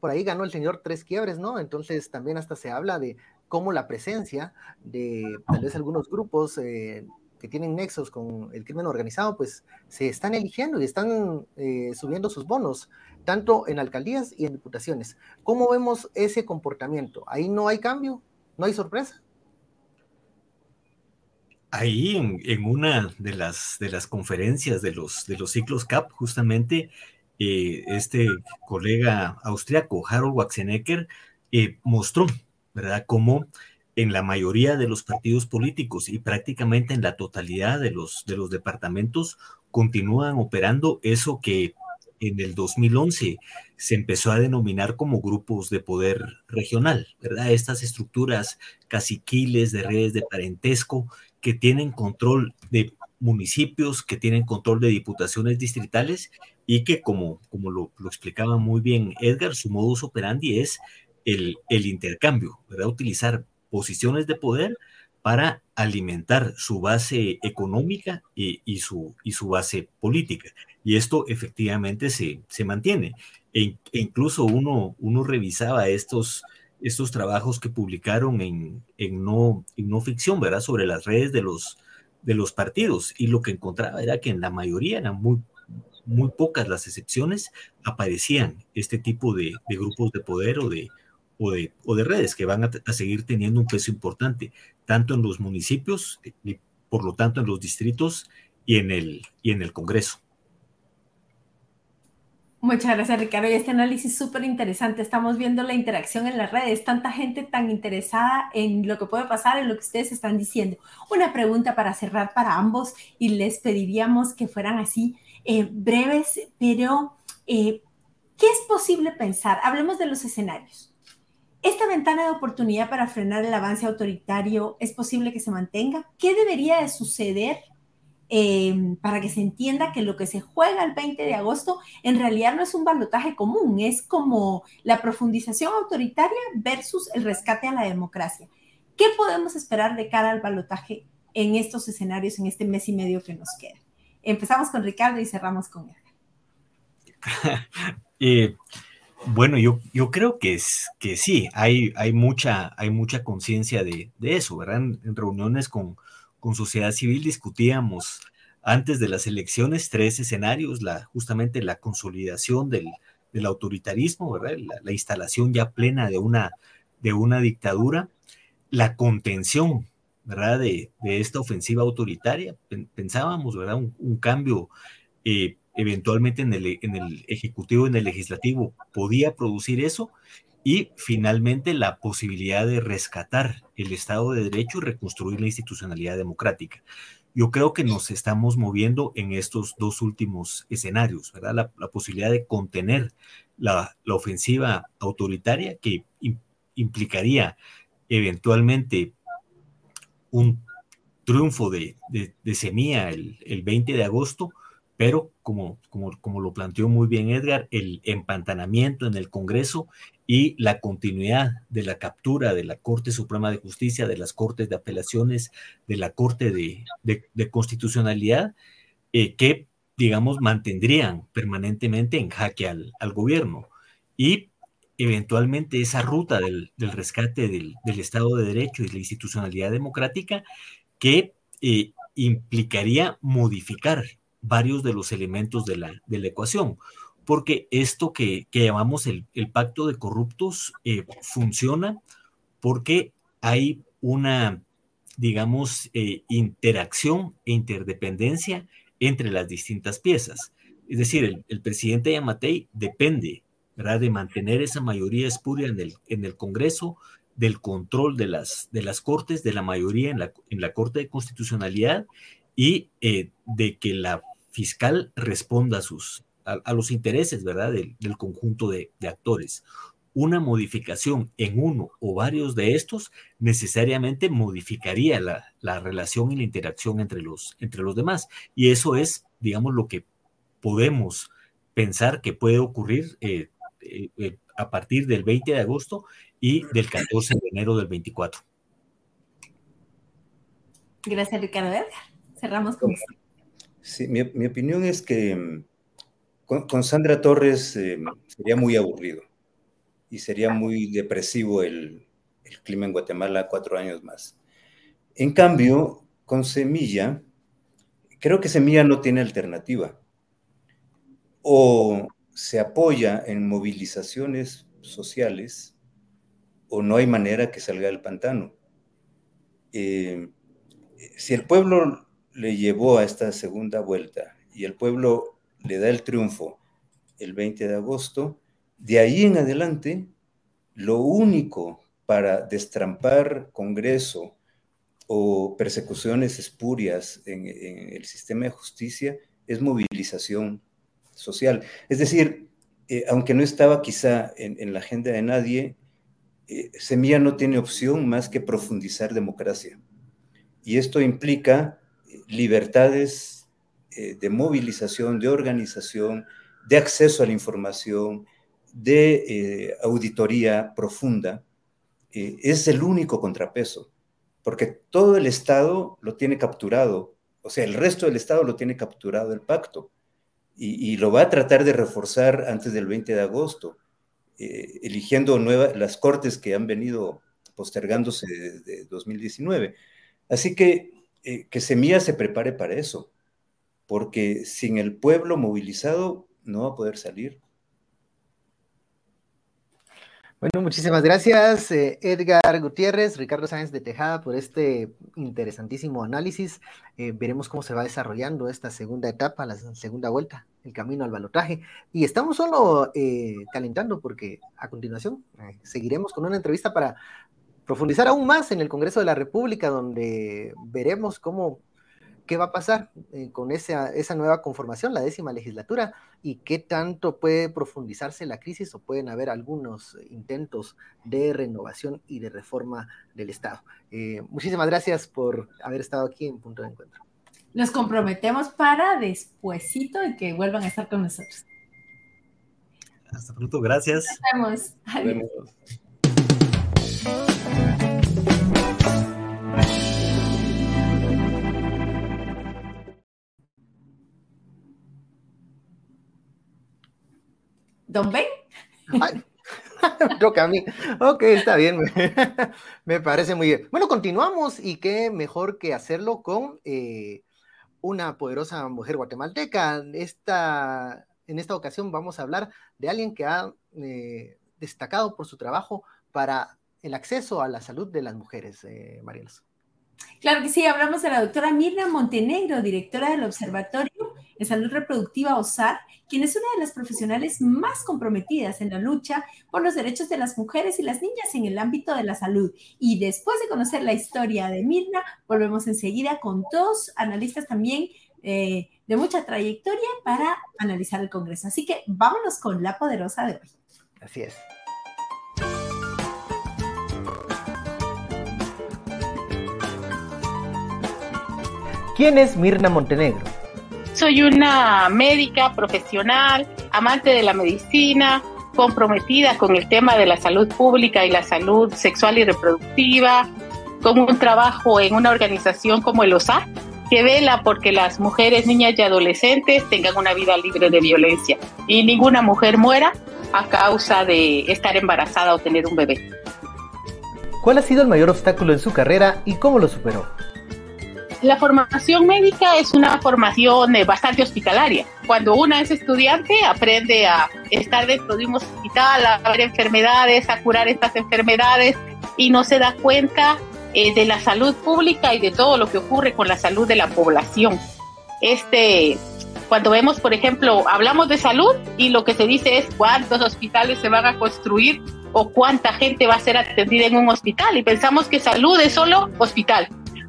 por ahí ganó el señor Tres Quiebres, ¿no? Entonces también hasta se habla de cómo la presencia de tal vez algunos grupos que tienen nexos con el crimen organizado, pues se están eligiendo y están eh, subiendo sus bonos, tanto en alcaldías y en diputaciones. ¿Cómo vemos ese comportamiento? ¿Ahí no hay cambio? ¿No hay sorpresa? Ahí en, una de las, de las conferencias de los, de los ciclos CAP, justamente, eh, este colega austriaco, Harold Waxenecker, eh, mostró, ¿verdad?, cómo en la mayoría de los partidos políticos y prácticamente en la totalidad de los, de los departamentos continúan operando eso que en el 2011 se empezó a denominar como grupos de poder regional, ¿verdad? Estas estructuras caciquiles de redes de parentesco que tienen control de municipios, que tienen control de diputaciones distritales y que, como, como lo, explicaba muy bien Edgar, su modus operandi es el, el intercambio, ¿verdad? Utilizar posiciones de poder para alimentar su base económica y, su, y su base política. Y esto efectivamente se, se mantiene. E, e, incluso uno, uno revisaba estos, estos trabajos que publicaron en, en, no, en no ficción, ¿verdad? Sobre las redes de los, de los partidos. Y lo que encontraba era que en la mayoría eran muy, muy pocas las excepciones, aparecían este tipo de, grupos de poder o de, o de, o de redes que van a, a, seguir teniendo un peso importante, tanto en los municipios y por lo tanto en los distritos y en el, y en el Congreso. Muchas gracias, Ricardo. Y este análisis súper interesante. Estamos viendo la interacción en las redes, tanta gente tan interesada en lo que puede pasar, en lo que ustedes están diciendo. Una pregunta para cerrar para ambos y les pediríamos que fueran así eh, breves, pero eh, ¿qué es posible pensar? Hablemos de los escenarios. ¿Esta ventana de oportunidad para frenar el avance autoritario es posible que se mantenga? ¿Qué debería de suceder Em, para que se entienda que lo que se juega el 20 de agosto en realidad no es un balotaje común, es como la profundización autoritaria versus el rescate a la democracia. ¿Qué podemos esperar de cara al balotaje en estos escenarios, en este mes y medio que nos queda? Empezamos con Ricardo y cerramos con Edgar. (laughs) eh, bueno, yo, yo creo que, es, que sí, hay, hay mucha, hay mucha conciencia de, de, eso, ¿verdad? en reuniones con, con sociedad civil discutíamos antes de las elecciones tres escenarios, justamente la consolidación del, autoritarismo, La, instalación ya plena de una, dictadura, la contención. De, esta ofensiva autoritaria. Pensábamos ¿verdad? Un, cambio eh, eventualmente en el, en el Ejecutivo, en el Legislativo, podía producir eso y finalmente la posibilidad de rescatar el Estado de Derecho y reconstruir la institucionalidad democrática. Yo creo que nos estamos moviendo en estos dos últimos escenarios, ¿verdad? La, posibilidad de contener la, ofensiva autoritaria que implicaría eventualmente un triunfo de, de, Semilla el, el 20 de agosto, pero como, como, como, lo planteó muy bien Edgar, el empantanamiento en el Congreso y la continuidad de la captura de la Corte Suprema de Justicia, de las Cortes de Apelaciones, de la Corte de, de, Constitucionalidad, eh, que, digamos, mantendrían permanentemente en jaque al, al gobierno. Y eventualmente esa ruta del, del rescate del, del, Estado de Derecho y la institucionalidad democrática que eh, implicaría modificar varios de los elementos de la, de la ecuación, porque esto que, llamamos el, pacto de corruptos eh, funciona porque hay una, digamos, eh, interacción e interdependencia entre las distintas piezas. Es decir, el, presidente Yamatei depende ¿verdad? de mantener esa mayoría espuria en el, en el Congreso, del control de las, de las cortes, de la mayoría en la, en la Corte de Constitucionalidad y eh, de que la fiscal responda a, sus, a, los intereses, ¿verdad?, del, conjunto de, actores. Una modificación en uno o varios de estos necesariamente modificaría la, relación y la interacción entre los, entre los demás. Y eso es, digamos, lo que podemos pensar que puede ocurrir eh, eh, eh, a partir del 20 de agosto y del 14 de enero del 24. Gracias, Ricardo Edgar. Cerramos con esto. Sí, mi, opinión es que mm, con, Sandra Torres eh, sería muy aburrido y sería muy depresivo el, clima en Guatemala cuatro años más. En cambio, con Semilla, creo que Semilla no tiene alternativa. O se apoya en movilizaciones sociales o no hay manera que salga del pantano. Eh, si el pueblo le llevó a esta segunda vuelta y el pueblo le da el triunfo el 20 de agosto, de ahí en adelante, lo único para destrampar Congreso o persecuciones espurias en, el sistema de justicia es movilización social. Es decir, eh, aunque no estaba quizá en, la agenda de nadie, eh, Semilla no tiene opción más que profundizar democracia. Y esto implica libertades eh, de movilización, de organización, de acceso a la información, de eh, auditoría profunda, eh, es el único contrapeso, porque todo el Estado lo tiene capturado, o sea, el resto del Estado lo tiene capturado el pacto, y, lo va a tratar de reforzar antes del 20 de agosto, eligiendo nuevas, las cortes que han venido postergándose desde 2019. Así que eh, que Semilla se prepare para eso. porque sin el pueblo movilizado no va a poder salir. Bueno, muchísimas gracias eh, Edgar Gutiérrez, Ricardo Sáenz de Tejada por este interesantísimo análisis. Eh, veremos cómo se va desarrollando esta segunda etapa, la segunda vuelta, el camino al balotaje. Y estamos solo eh, calentando porque a continuación seguiremos con una entrevista para profundizar aún más en el Congreso de la República, donde veremos cómo qué va a pasar eh, con esa, esa nueva conformación, la décima legislatura, y qué tanto puede profundizarse la crisis o pueden haber algunos intentos de renovación y de reforma del Estado. Eh, muchísimas gracias por haber estado aquí en Punto de Encuentro. Nos comprometemos para despuesito y que vuelvan a estar con nosotros. Hasta pronto, gracias. Nos vemos. Adiós. ¿Don Ben? toca (laughs) a mí. Ok, está bien. (laughs) Me parece muy bien. Bueno, continuamos y qué mejor que hacerlo con eh, una poderosa mujer guatemalteca. Esta, en esta ocasión vamos a hablar de alguien que ha eh, destacado por su trabajo para el acceso a la salud de las mujeres, eh, Marielos. Claro que sí, hablamos de la doctora Mirna Montenegro, directora del Observatorio de Salud Reproductiva OSAR, quien es una de las profesionales más comprometidas en la lucha por los derechos de las mujeres y las niñas en el ámbito de la salud. Y después de conocer la historia de Mirna, volvemos enseguida con dos analistas también eh, de mucha trayectoria para analizar el Congreso. Así que vámonos con la poderosa de hoy. Así es. ¿Quién es Mirna Montenegro? Soy una médica profesional, amante de la medicina, comprometida con el tema de la salud pública y la salud sexual y reproductiva, con un trabajo en una organización como el OSA, que vela porque las mujeres, niñas y adolescentes tengan una vida libre de violencia y ninguna mujer muera a causa de estar embarazada o tener un bebé. ¿Cuál ha sido el mayor obstáculo en su carrera y cómo lo superó? La formación médica es una formación eh, bastante hospitalaria. Cuando una es estudiante, aprende a estar dentro de un hospital, a ver enfermedades, a curar estas enfermedades y no se da cuenta eh, de la salud pública y de todo lo que ocurre con la salud de la población. Este, cuando vemos, por ejemplo, hablamos de salud y lo que se dice es cuántos hospitales se van a construir o cuánta gente va a ser atendida en un hospital y pensamos que salud es solo hospital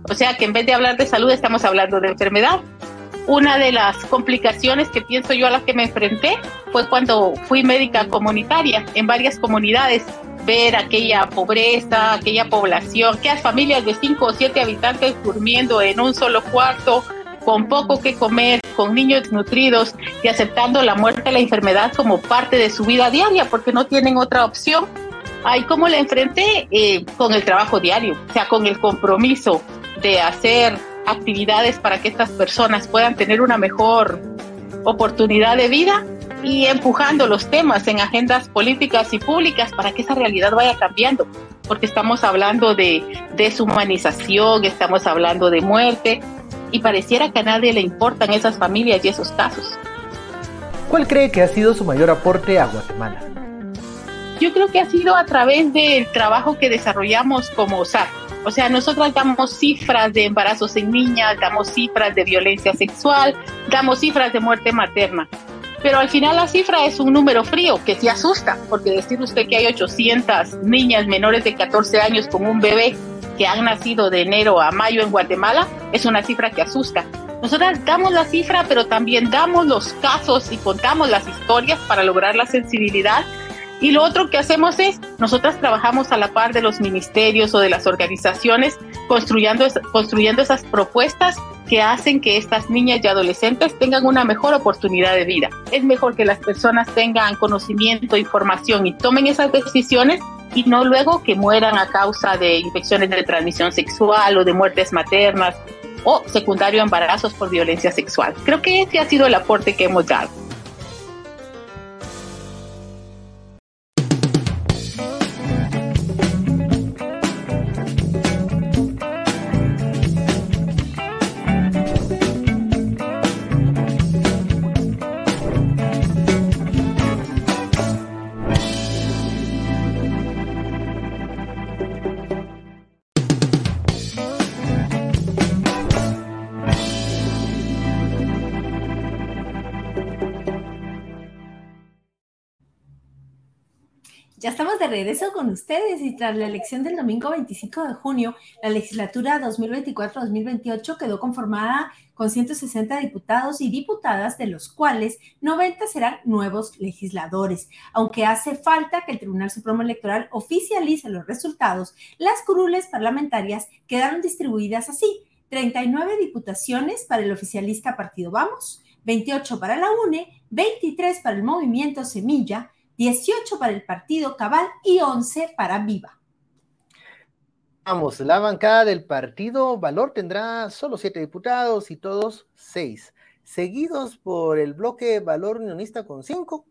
o sea que en vez de hablar de salud estamos hablando de enfermedad. Una de las complicaciones que pienso yo a las que me enfrenté fue cuando fui médica comunitaria en varias comunidades, ver aquella pobreza, aquella población, aquellas familias de cinco o siete habitantes durmiendo en un solo cuarto, con poco que comer, con niños desnutridos y aceptando la muerte la enfermedad como parte de su vida diaria porque no tienen otra opción. Ay, ¿cómo la enfrenté? Eh, con el trabajo diario, o sea, con el compromiso de hacer actividades para que estas personas puedan tener una mejor oportunidad de vida y empujando los temas en agendas políticas y públicas para que esa realidad vaya cambiando, porque estamos hablando de deshumanización, estamos hablando de muerte y pareciera que a nadie le importan esas familias y esos casos. ¿Cuál cree que ha sido su mayor aporte a Guatemala? Yo creo que ha sido a través del trabajo que desarrollamos como SAR o sea, nosotros damos cifras de embarazos en niñas, damos cifras de violencia sexual, damos cifras de muerte materna. Pero al final la cifra es un número frío que sí asusta, porque decir usted que hay 800 niñas menores de 14 años con un bebé que han nacido de enero a mayo en Guatemala es una cifra que asusta. Nosotras damos la cifra, pero también damos los casos y contamos las historias para lograr la sensibilidad y lo otro que hacemos es, nosotras trabajamos a la par de los ministerios o de las organizaciones construyendo, construyendo esas propuestas que hacen que estas niñas y adolescentes tengan una mejor oportunidad de vida. Es mejor que las personas tengan conocimiento, información y tomen esas decisiones y no luego que mueran a causa de infecciones de transmisión sexual o de muertes maternas o secundario embarazos por violencia sexual. Creo que ese ha sido el aporte que hemos dado. Ya estamos de regreso con ustedes y tras la elección del domingo 25 de junio, la legislatura 2024-2028 quedó conformada con 160 diputados y diputadas, de los cuales 90 serán nuevos legisladores. Aunque hace falta que el Tribunal Supremo Electoral oficialice los resultados, las curules parlamentarias quedaron distribuidas así. 39 diputaciones para el oficialista Partido Vamos, 28 para la UNE, 23 para el Movimiento Semilla, 18 para el partido Cabal y 11 para Viva. Vamos, la bancada del partido Valor tendrá solo 7 diputados y todos 6, seguidos por el bloque Valor Unionista con 5.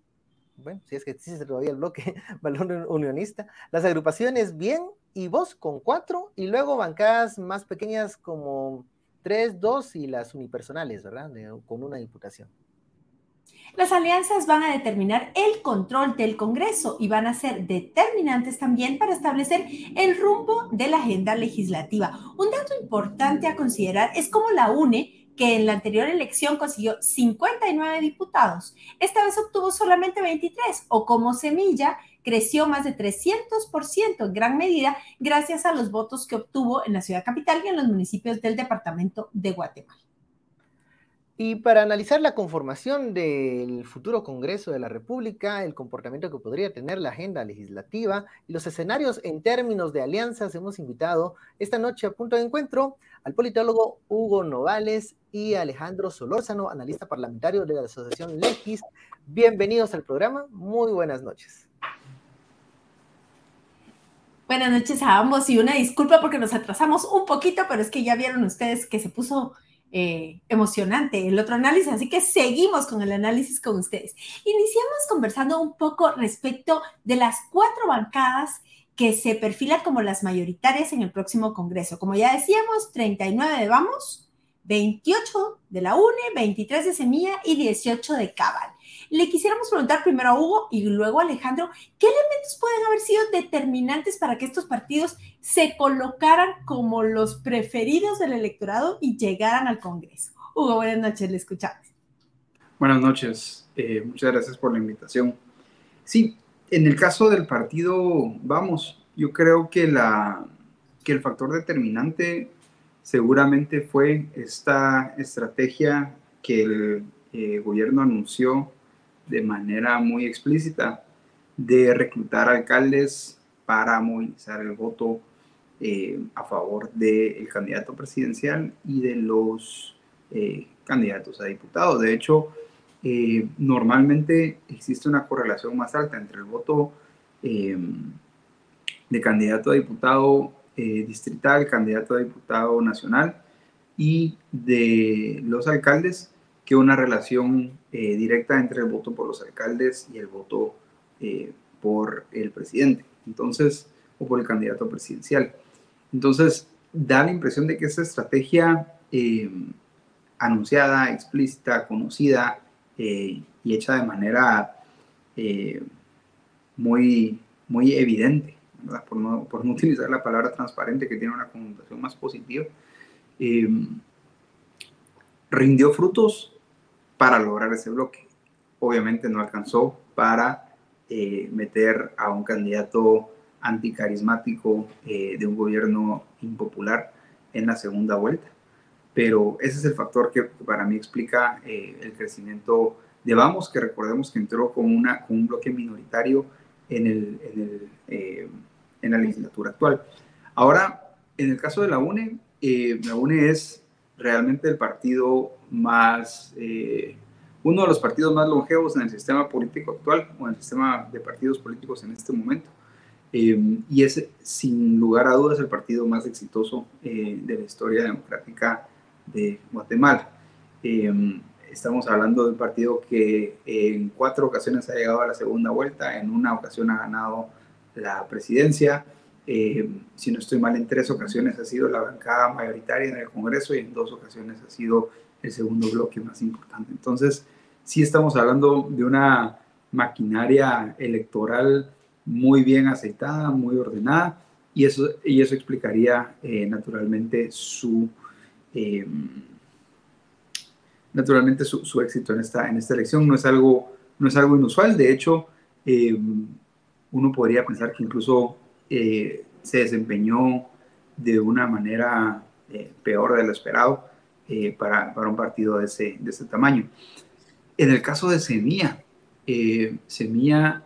Bueno, si es que existe todavía el bloque (laughs) Valor Unionista. Las agrupaciones Bien y Voz con 4 y luego bancadas más pequeñas como 3, 2 y las unipersonales, ¿verdad? con una diputación. Las alianzas van a determinar el control del Congreso y van a ser determinantes también para establecer el rumbo de la agenda legislativa. Un dato importante a considerar es cómo la UNE, que en la anterior elección consiguió 59 diputados, esta vez obtuvo solamente 23, o como Semilla creció más de 300% en gran medida gracias a los votos que obtuvo en la ciudad capital y en los municipios del departamento de Guatemala. Y para analizar la conformación del futuro Congreso de la República, el comportamiento que podría tener la agenda legislativa y los escenarios en términos de alianzas, hemos invitado esta noche a punto de encuentro al politólogo Hugo Novales y Alejandro Solórzano, analista parlamentario de la Asociación Legis. Bienvenidos al programa. Muy buenas noches. Buenas noches a ambos y una disculpa porque nos atrasamos un poquito, pero es que ya vieron ustedes que se puso eh, emocionante el otro análisis, así que seguimos con el análisis con ustedes. Iniciamos conversando un poco respecto de las cuatro bancadas que se perfilan como las mayoritarias en el próximo Congreso. Como ya decíamos, 39 de Vamos, 28 de la UNE, 23 de Semilla y 18 de Cabal. Le quisiéramos preguntar primero a Hugo y luego a Alejandro, ¿qué elementos pueden haber sido determinantes para que estos partidos se colocaran como los preferidos del electorado y llegaran al Congreso? Hugo, buenas noches, le escuchamos. Buenas noches, eh, muchas gracias por la invitación. Sí, en el caso del partido, vamos, yo creo que, la, que el factor determinante seguramente fue esta estrategia que el eh, gobierno anunció de manera muy explícita de reclutar alcaldes para movilizar el voto eh, a favor del candidato presidencial y de los eh, candidatos a diputados. De hecho, eh, normalmente existe una correlación más alta entre el voto de candidato a diputado distrital, candidato a diputado nacional y de los alcaldes que una relación eh, directa entre el voto por los alcaldes y el voto eh, por el presidente, entonces, o por el candidato presidencial. Entonces, da la impresión de que esa estrategia eh, anunciada, explícita, conocida y hecha de manera muy, muy evidente, Por, no, por no (laughs) utilizar la palabra transparente que tiene una connotación más positiva, rindió frutos para lograr ese bloque. Obviamente no alcanzó para eh, meter a un candidato anticarismático eh, de un gobierno impopular en la segunda vuelta. Pero ese es el factor que para mí explica eh, el crecimiento de Vamos, que recordemos que entró con, una, con un bloque minoritario en, el, en, en la legislatura actual. Ahora, en el caso de la UNE, la UNE es realmente el partido más, eh, uno de los partidos más longevos en el sistema político actual o en el sistema de partidos políticos en este momento. Eh, y es sin lugar a dudas el partido más exitoso eh, de la historia democrática de Guatemala. estamos hablando de un partido que en cuatro ocasiones ha llegado a la segunda vuelta, en una ocasión ha ganado la presidencia, eh, si no estoy mal, en tres ocasiones ha sido la bancada mayoritaria en el Congreso y en dos ocasiones ha sido el segundo bloque más importante. Entonces, sí estamos hablando de una maquinaria electoral muy bien aceitada, muy ordenada, y eso, y eso explicaría eh, naturalmente su... Eh, naturalmente su, éxito en esta, en esta elección. No es algo, no es algo inusual, de hecho, uno podría pensar que incluso eh, se desempeñó de una manera eh, peor de lo esperado eh, para, para, un partido de ese, de ese tamaño. En el caso de Semilla, Semilla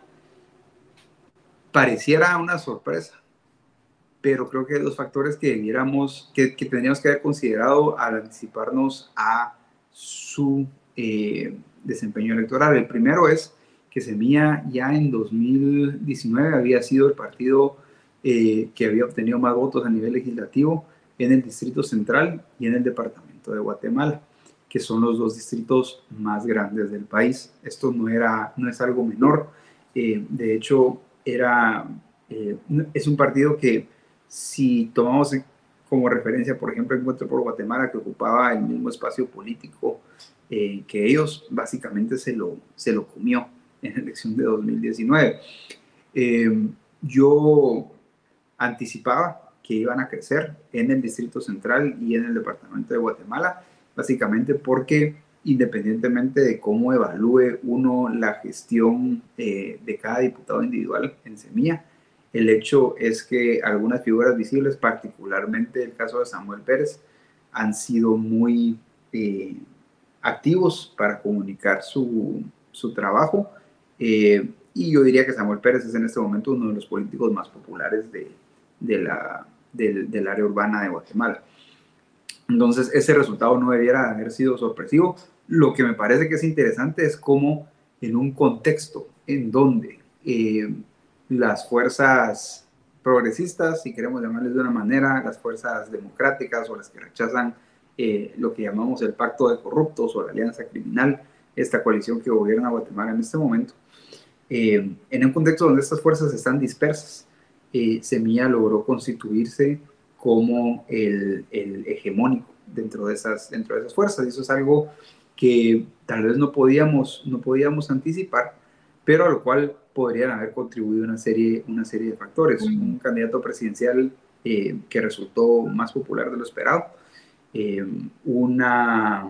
pareciera una sorpresa, pero creo que dos factores que debiéramos, que, que tendríamos que haber considerado al anticiparnos a su desempeño electoral. El primero es que Semilla ya en 2019 había sido el partido eh, que había obtenido más votos a nivel legislativo en el Distrito Central y en el Departamento de Guatemala, que son los dos distritos más grandes del país. Esto no, era, no es algo menor, eh, de hecho era, eh, es un partido que si tomamos como referencia, por ejemplo, Encuentro por Guatemala, que ocupaba el mismo espacio político que ellos, básicamente se lo, se lo comió en la elección de 2019. Eh, yo anticipaba que iban a crecer en el Distrito Central y en el Departamento de Guatemala, básicamente porque independientemente de cómo evalúe uno la gestión eh, de cada diputado individual en Semilla, el hecho es que algunas figuras visibles, particularmente el caso de Samuel Pérez, han sido muy eh, activos para comunicar su, su trabajo eh, y yo diría que Samuel Pérez es en este momento uno de los políticos más populares de, de la, del, área urbana de Guatemala. Entonces, ese resultado no debiera haber sido sorpresivo. Lo que me parece que es interesante es cómo en un contexto en donde eh, las fuerzas progresistas, si queremos llamarles de una manera, las fuerzas democráticas o las que rechazan eh, lo que llamamos el pacto de corruptos o la alianza criminal, esta coalición que gobierna Guatemala en este momento, eh, en un contexto donde estas fuerzas están dispersas, eh, Semilla logró constituirse como el, el, hegemónico dentro de, esas, dentro de esas fuerzas. Y eso es algo que tal vez no podíamos, no podíamos anticipar, pero a lo cual podrían haber contribuido una serie, una serie de factores. Un candidato presidencial eh, que resultó más popular de lo esperado, una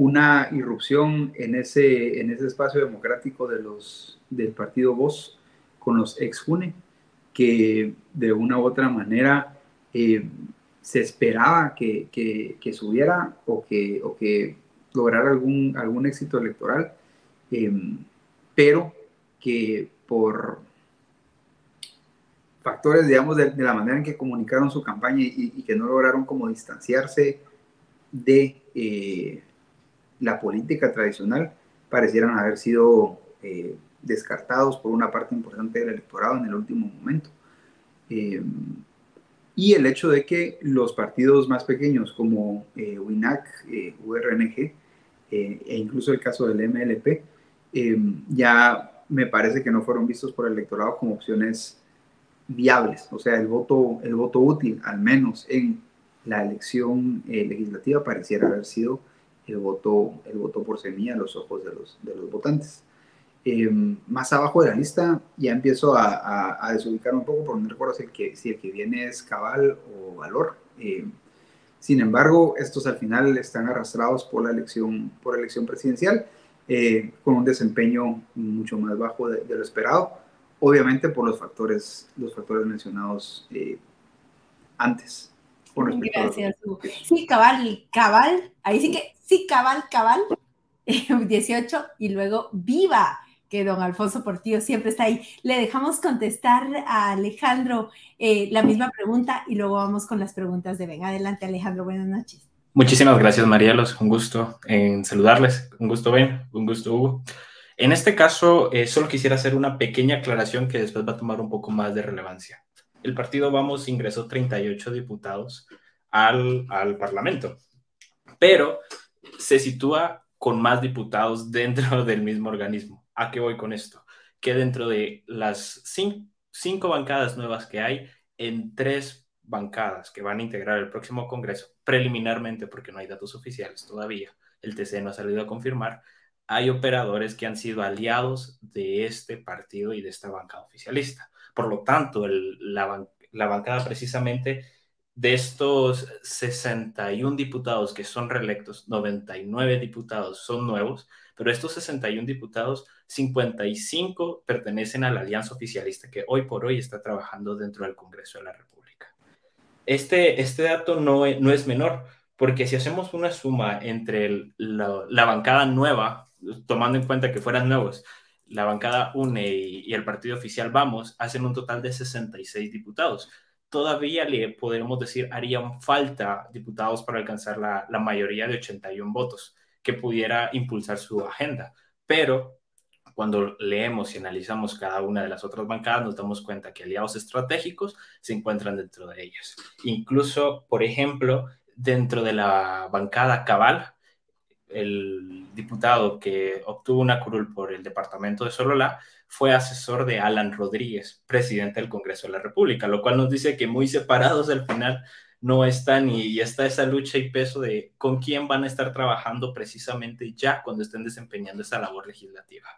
una irrupción en ese, en ese espacio democrático de los, del partido Voz con los ex-JUNE, que de una u otra manera eh, se esperaba que, que, subiera o que, o que lograra algún, algún éxito electoral, em, pero que por factores, digamos, de, la manera en que comunicaron su campaña y, que no lograron como distanciarse de... Eh, la política tradicional parecieran haber sido eh, descartados por una parte importante del electorado en el último momento. Eh, y el hecho de que los partidos más pequeños como eh, WINAC, URNG e incluso el caso del MLP, ya me parece que no fueron vistos por el electorado como opciones viables, o sea, el voto, el voto útil, al menos en la elección legislativa, pareciera haber sido el voto, el voto por semilla a los ojos de los, de los votantes. Em, más abajo de la lista ya empiezo a, a, desubicar un poco porque no recuerdo si el, que, si el que viene es cabal o valor. Em, sin embargo, estos al final están arrastrados por la elección, por elección presidencial eh, con un desempeño mucho más bajo de, lo esperado, obviamente por los factores, los factores mencionados eh, antes. Gracias, Sí, cabal, cabal, ahí sí que sí, cabal, cabal, (laughs) 18, y luego viva, que don Alfonso Portillo siempre está ahí. Le dejamos contestar a Alejandro eh, la misma pregunta y luego vamos con las preguntas de Ben. Adelante, Alejandro, buenas noches. Muchísimas gracias, Marielos. Un gusto en saludarles. Un gusto, Ben. Un gusto, Hugo. En este caso, eh, solo quisiera hacer una pequeña aclaración que después va a tomar un poco más de relevancia. El partido Vamos ingresó 38 diputados al, al Parlamento, pero se sitúa con más diputados (laughs) dentro del mismo organismo. ¿A qué voy con esto? Que dentro de las cinco, bancadas nuevas que hay, en tres bancadas que van a integrar el próximo Congreso, preliminarmente, porque no hay datos oficiales todavía, el TC no ha salido a confirmar, hay operadores que han sido aliados de este partido y de esta bancada oficialista. Por lo tanto, la, bancada precisamente de estos 61 diputados que son reelectos, 99 diputados son nuevos, pero estos 61 diputados, 55 pertenecen a la alianza oficialista que hoy por hoy está trabajando dentro del Congreso de la República. Este, este dato no, no es menor, porque si hacemos una suma entre la, bancada nueva, tomando en cuenta que fueran nuevos, la bancada UNE y, el partido oficial Vamos, hacen un total de 66 diputados. Todavía le podemos decir harían falta diputados para alcanzar la, la mayoría de 81 votos que pudiera impulsar su agenda. Pero cuando leemos y analizamos cada una de las otras bancadas, nos damos cuenta que aliados estratégicos se encuentran dentro de ellas. Incluso, por ejemplo, dentro de la bancada Cabal, el diputado que obtuvo una curul por el departamento de Sololá fue asesor de Alan Rodríguez, presidente del Congreso de la República, lo cual nos dice que muy separados al final no están y, y está esa lucha y peso de con quién van a estar trabajando precisamente ya cuando estén desempeñando esa labor legislativa.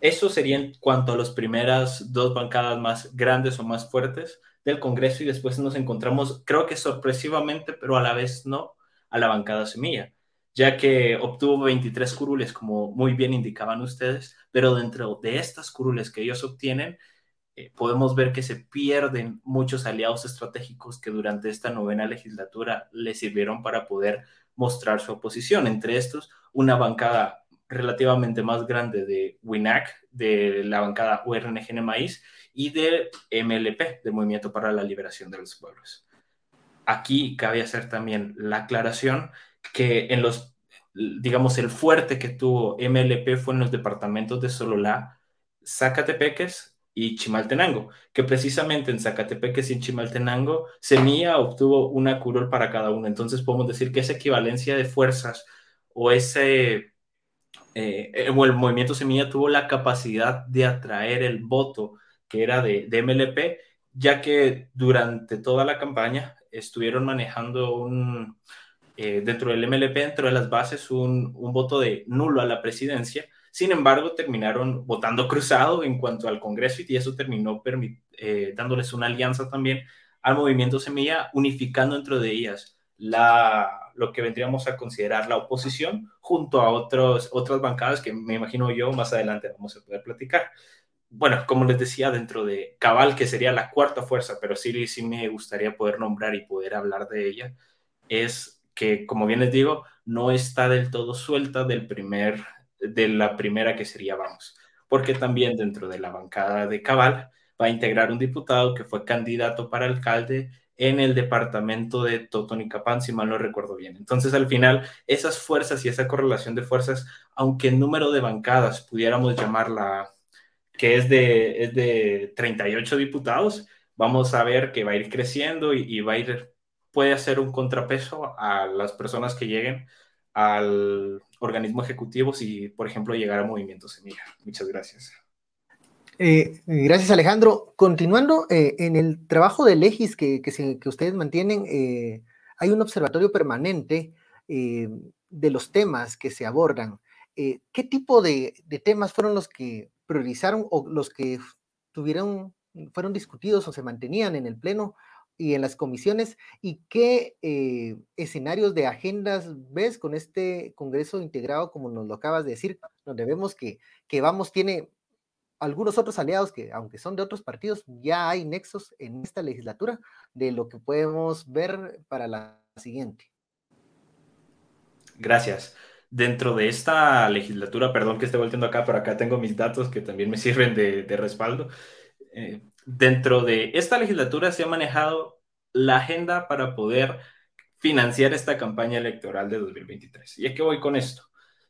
Eso sería en cuanto a las primeras dos bancadas más grandes o más fuertes del Congreso y después nos encontramos, creo que sorpresivamente, pero a la vez no, a la bancada Semilla, ya que obtuvo 23 curules, como muy bien indicaban ustedes, pero dentro de estas curules que ellos obtienen, eh, podemos ver que se pierden muchos aliados estratégicos que durante esta novena legislatura les sirvieron para poder mostrar su oposición. Entre estos, una bancada relativamente más grande de WINAC, de la bancada URNGN Maíz, y de MLP, del Movimiento para la Liberación de los Pueblos. Aquí cabe hacer también la aclaración que en los, digamos, el fuerte que tuvo MLP fue en los departamentos de Sololá, Zacatepeques y Chimaltenango, que precisamente en Zacatepeques y en Chimaltenango, Semilla obtuvo una curul para cada uno. Entonces podemos decir que esa equivalencia de fuerzas o ese eh, el movimiento Semilla tuvo la capacidad de atraer el voto que era de, MLP, ya que durante toda la campaña estuvieron manejando un, eh, dentro del MLP, dentro de las bases, un, voto de nulo a la presidencia. Sin embargo, terminaron votando cruzado en cuanto al Congreso y eso terminó eh, dándoles una alianza también al movimiento Semilla, unificando dentro de ellas la, lo que vendríamos a considerar la oposición junto a otros, otras bancadas que me imagino yo más adelante vamos a poder platicar. Bueno, como les decía, dentro de Cabal, que sería la cuarta fuerza, pero sí, sí me gustaría poder nombrar y poder hablar de ella, es que, como bien les digo, no está del todo suelta del primer, de la primera que sería Vamos, porque también dentro de la bancada de Cabal va a integrar un diputado que fue candidato para alcalde en el departamento de Totonicapán, si mal no recuerdo bien. Entonces, al final, esas fuerzas y esa correlación de fuerzas, aunque el número de bancadas pudiéramos llamarla que es de, es de 38 diputados, vamos a ver que va a ir creciendo y, va a ir, puede hacer un contrapeso a las personas que lleguen al organismo ejecutivo si, por ejemplo, llegara a Movimiento Semilla. Muchas gracias. Eh, gracias, Alejandro. Continuando eh, en el trabajo de Legis que, que, ustedes mantienen, eh, hay un observatorio permanente de los temas que se abordan. ¿Qué tipo de, de, temas fueron los que priorizaron o los que tuvieron, fueron discutidos o se mantenían en el Pleno y en las comisiones y qué eh, escenarios de agendas ves con este Congreso integrado, como nos lo acabas de decir, donde vemos que, que Vamos tiene algunos otros aliados que, aunque son de otros partidos, ya hay nexos en esta legislatura de lo que podemos ver para la siguiente. Gracias dentro de esta legislatura, perdón que esté volteando acá, pero acá tengo mis datos que también me (laughs) sirven de, respaldo. Eh, dentro de esta legislatura se ha manejado la agenda para poder financiar esta campaña electoral de 2023. ¿Y es voy con esto?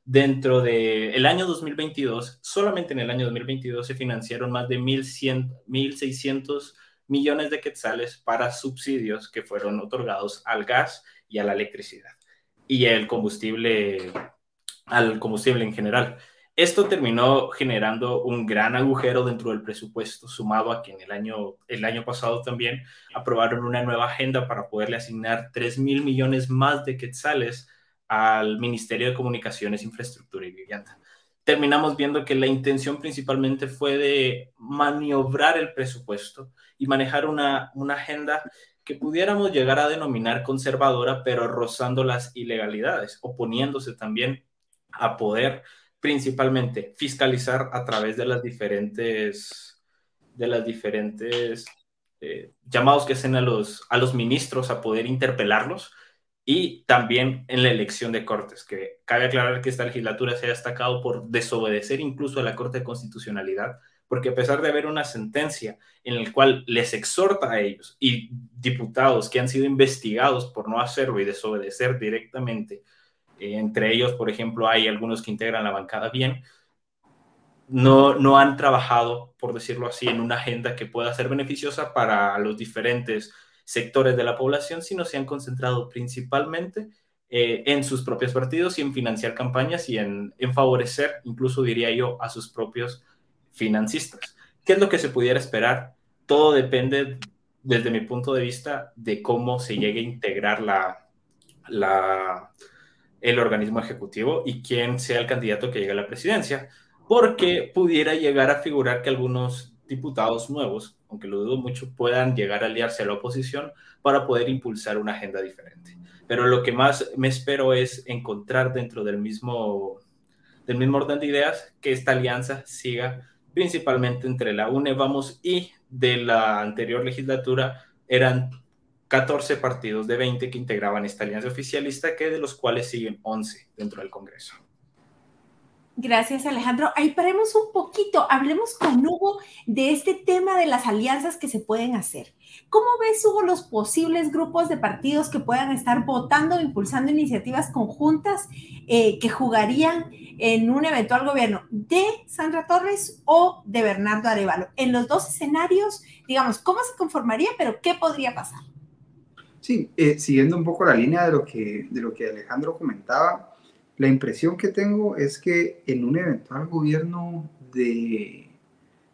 Dentro del el año 2022, solamente en el año 2022 se financiaron más de 1.600 millones de quetzales para subsidios que fueron otorgados al gas y a la electricidad y combustible, al combustible en general. Esto terminó generando un gran agujero dentro del presupuesto, sumado a que en el año, el año pasado también aprobaron una nueva agenda para poderle asignar 3 mil millones más de quetzales al Ministerio de Comunicaciones, Infraestructura y Vivienda. Terminamos viendo que la intención principalmente fue de maniobrar el presupuesto y manejar una, una agenda que pudiéramos llegar a denominar conservadora, pero rozando las ilegalidades, oponiéndose también a poder principalmente fiscalizar a través de las diferentes, de las diferentes eh, llamados que hacen a los, a los ministros a poder interpelarlos y también en la elección de cortes, que cabe aclarar que esta legislatura se ha destacado por desobedecer incluso a la Corte de Constitucionalidad, porque a pesar de haber una sentencia en la cual les exhorta a ellos y diputados que han sido investigados por no hacerlo y desobedecer directamente, eh, entre ellos, por ejemplo, hay algunos que integran la bancada bien, no, no han trabajado, por decirlo así, en una agenda que pueda ser beneficiosa para los diferentes sectores de la población, sino se han concentrado principalmente eh, en sus propios partidos y en financiar campañas y en, en favorecer, incluso diría yo, a sus propios financistas. ¿Qué es lo que se pudiera esperar? Todo depende, desde mi punto de vista, de cómo se llegue a integrar la, la, el organismo ejecutivo y quién sea el candidato que llegue a la presidencia, porque pudiera llegar a figurar que algunos diputados nuevos, aunque lo dudo mucho, puedan llegar a aliarse a la oposición para poder impulsar una agenda diferente. Pero lo que más me espero es encontrar dentro del mismo, del mismo orden de ideas que esta alianza siga principalmente entre la UNE Vamos y de la anterior legislatura eran 14 partidos de 20 que integraban esta alianza oficialista, que de los cuales siguen 11 dentro del Congreso. Gracias, Alejandro. Ahí paremos un poquito, hablemos con Hugo de este tema de las alianzas que se pueden hacer. ¿Cómo ves, Hugo, los posibles grupos de partidos que puedan estar votando o impulsando iniciativas conjuntas eh, que jugarían en un eventual gobierno de Sandra Torres o de Bernardo Arevalo? En los dos escenarios, digamos, ¿cómo se conformaría, pero qué podría pasar? Sí, eh, siguiendo un poco la línea de lo que, de lo que Alejandro comentaba, la impresión que tengo es que en un eventual gobierno de,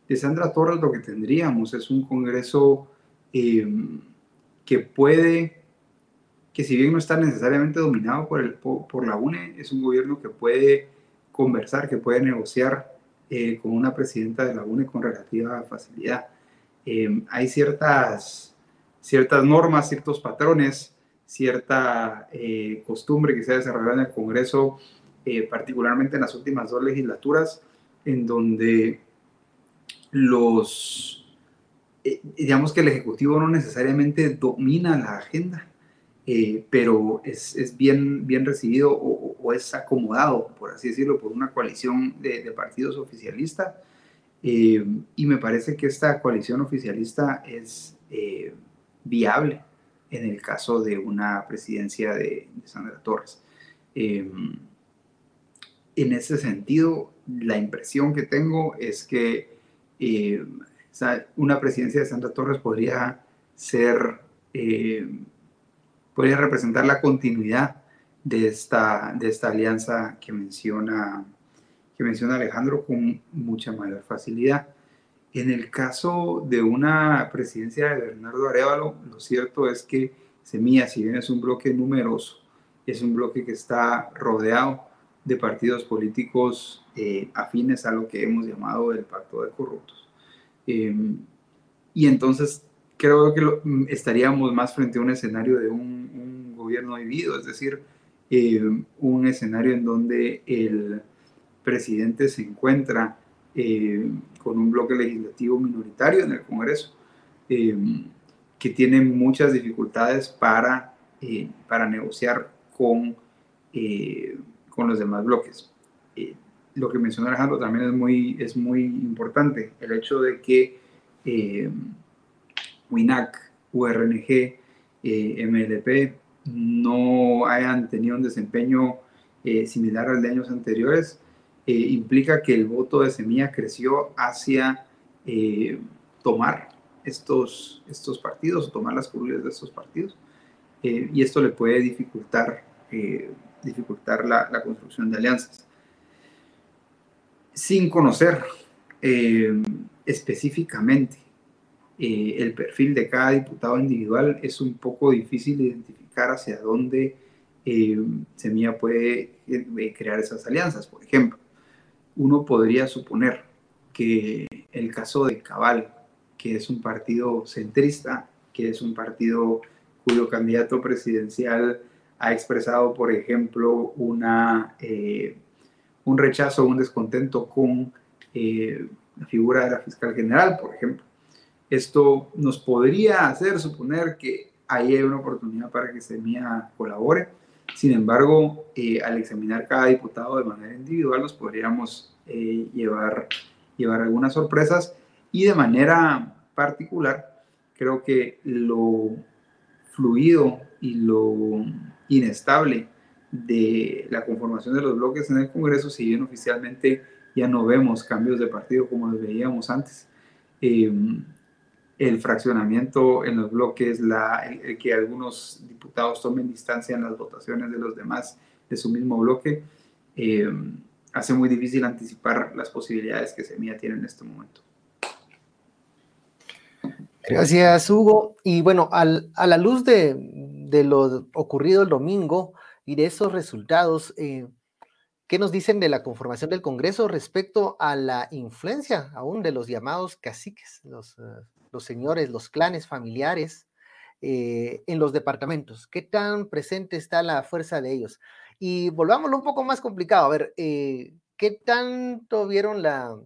de Sandra Torres lo que tendríamos es un Congreso em, que puede, que si bien no está necesariamente dominado por, el, por, la UNE, es un gobierno que puede conversar, que puede negociar eh, con una presidenta de la UNE con relativa facilidad. Em, hay ciertas, ciertas normas, ciertos patrones cierta eh, costumbre que se ha desarrollado en el Congreso, eh, particularmente en las últimas dos legislaturas, en donde los, eh, digamos que el Ejecutivo no necesariamente domina la agenda, pero es, es, bien, bien recibido o, es acomodado, por así decirlo, por una coalición de, de partidos oficialistas. y me parece que esta coalición oficialista es viable en el caso de una presidencia de, Sandra Torres. Em, en ese sentido, la impresión que tengo es que em, una presidencia de Sandra Torres podría ser, em, podría representar la continuidad de esta, de esta alianza que menciona, que menciona Alejandro con mucha mayor facilidad. En el caso de una presidencia de Bernardo Arevalo, lo cierto es que Semilla, si bien es un bloque numeroso, es un bloque que está rodeado de partidos políticos eh, afines a lo que hemos llamado el pacto de corruptos. Em, y entonces creo que estaríamos más frente a un escenario de un, gobierno dividido, es decir, em, un escenario en donde el presidente se encuentra eh, con un bloque legislativo minoritario en el Congreso, eh, que tiene muchas dificultades para, eh, para negociar con, con los demás bloques. lo que mencionó Alejandro también es muy, es muy importante, el hecho de que WINAC, URNG, MLP no hayan tenido un desempeño similar al de años anteriores, eh, implica que el voto de semilla creció hacia eh, tomar estos, estos partidos, tomar las curules de estos partidos, eh, y esto le puede dificultar, dificultar la, la, construcción de alianzas. Sin conocer específicamente el perfil de cada diputado individual, es un poco difícil identificar hacia dónde Semilla puede crear esas alianzas. Por ejemplo, uno podría suponer que el caso de Cabal, que es un partido centrista, que es un partido cuyo candidato presidencial ha expresado, por ejemplo, una, eh, un rechazo, un descontento con eh, la figura de la fiscal general, por ejemplo. Esto nos podría hacer suponer que ahí hay una oportunidad para que Semilla colabore. Sin embargo, eh, al examinar cada diputado de manera individual, nos podríamos llevar, llevar algunas sorpresas y de manera particular, creo que lo fluido y lo inestable de la conformación de los bloques en el Congreso, si bien oficialmente ya no vemos cambios de partido como los veíamos antes. Em, el fraccionamiento en los bloques, la, el, que algunos diputados tomen distancia en las votaciones de los demás de su mismo bloque, em, hace muy difícil anticipar las posibilidades que Semilla tiene en este momento. Gracias, Hugo. Y bueno, a la luz de, lo ocurrido el domingo y de esos resultados, eh, ¿qué nos dicen de la conformación del Congreso respecto a la influencia aún de los llamados caciques, los, eh, señores, los clanes familiares eh, en los departamentos? ¿Qué tan presente está la fuerza de ellos? Y volvámoslo un poco más complicado, a ver, ¿qué tanto vieron la,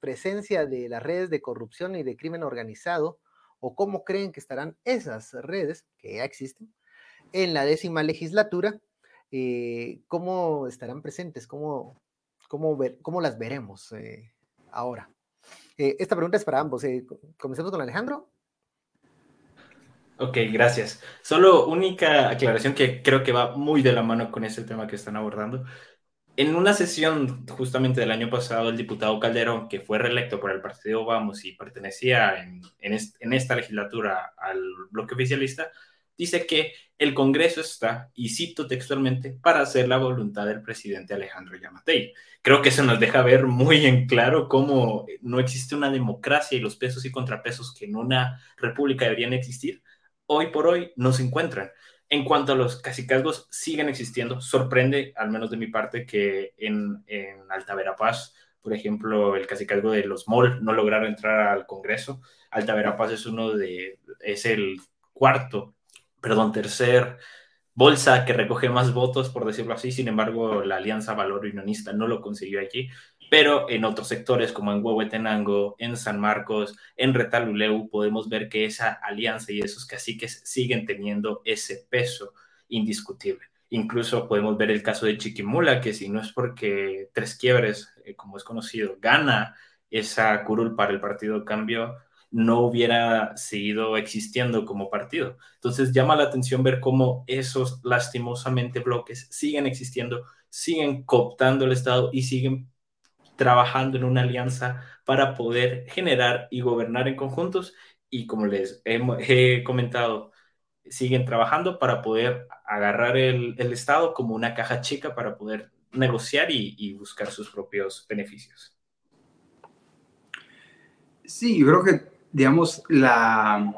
presencia de las redes de corrupción y de crimen organizado, o cómo creen que estarán esas redes, que ya existen, en la décima legislatura, eh, cómo estarán presentes, cómo, cómo, ver, cómo las veremos eh, ahora. Eh, esta pregunta es para ambos. Comencemos con Alejandro. Ok, gracias. Solo única aclaración que creo que va muy de la mano con ese tema que están abordando. En una sesión justamente del año pasado, el diputado Calderón, que fue reelecto por el partido Vamos y pertenecía en, en, esta legislatura al bloque oficialista, dice que el Congreso está, y cito textualmente, para hacer la voluntad del presidente Alejandro Yamatei. Creo que eso nos deja ver muy en claro cómo no existe una democracia y los pesos y contrapesos que en una república deberían existir, hoy por hoy no se encuentran. En cuanto a los cacicazgos, siguen existiendo. Sorprende, al menos de mi parte, que en, en Alta Verapaz, por ejemplo, el cacicazgo de los MOL no lograron entrar al Congreso. Alta Verapaz es uno de, es el cuarto, perdón, tercer bolsa que recoge más votos, por decirlo así. Sin embargo, la Alianza Valor Unionista no lo consiguió aquí pero en otros sectores como en Huehuetenango, en San Marcos, en Retaluleu, podemos ver que esa alianza y esos caciques siguen teniendo ese peso indiscutible. Incluso podemos ver el caso de Chiquimula, que si no es porque Tres Quiebres, eh, como es conocido, gana esa curul para el Partido Cambio, no hubiera seguido existiendo como partido. Entonces llama la atención ver cómo esos lastimosamente bloques siguen existiendo, siguen cooptando el Estado y siguen trabajando en una alianza para poder generar y gobernar en conjuntos y como les he, comentado, siguen trabajando para poder agarrar el, Estado como una caja chica para poder negociar y, buscar sus propios beneficios. Sí, yo creo que, digamos, la,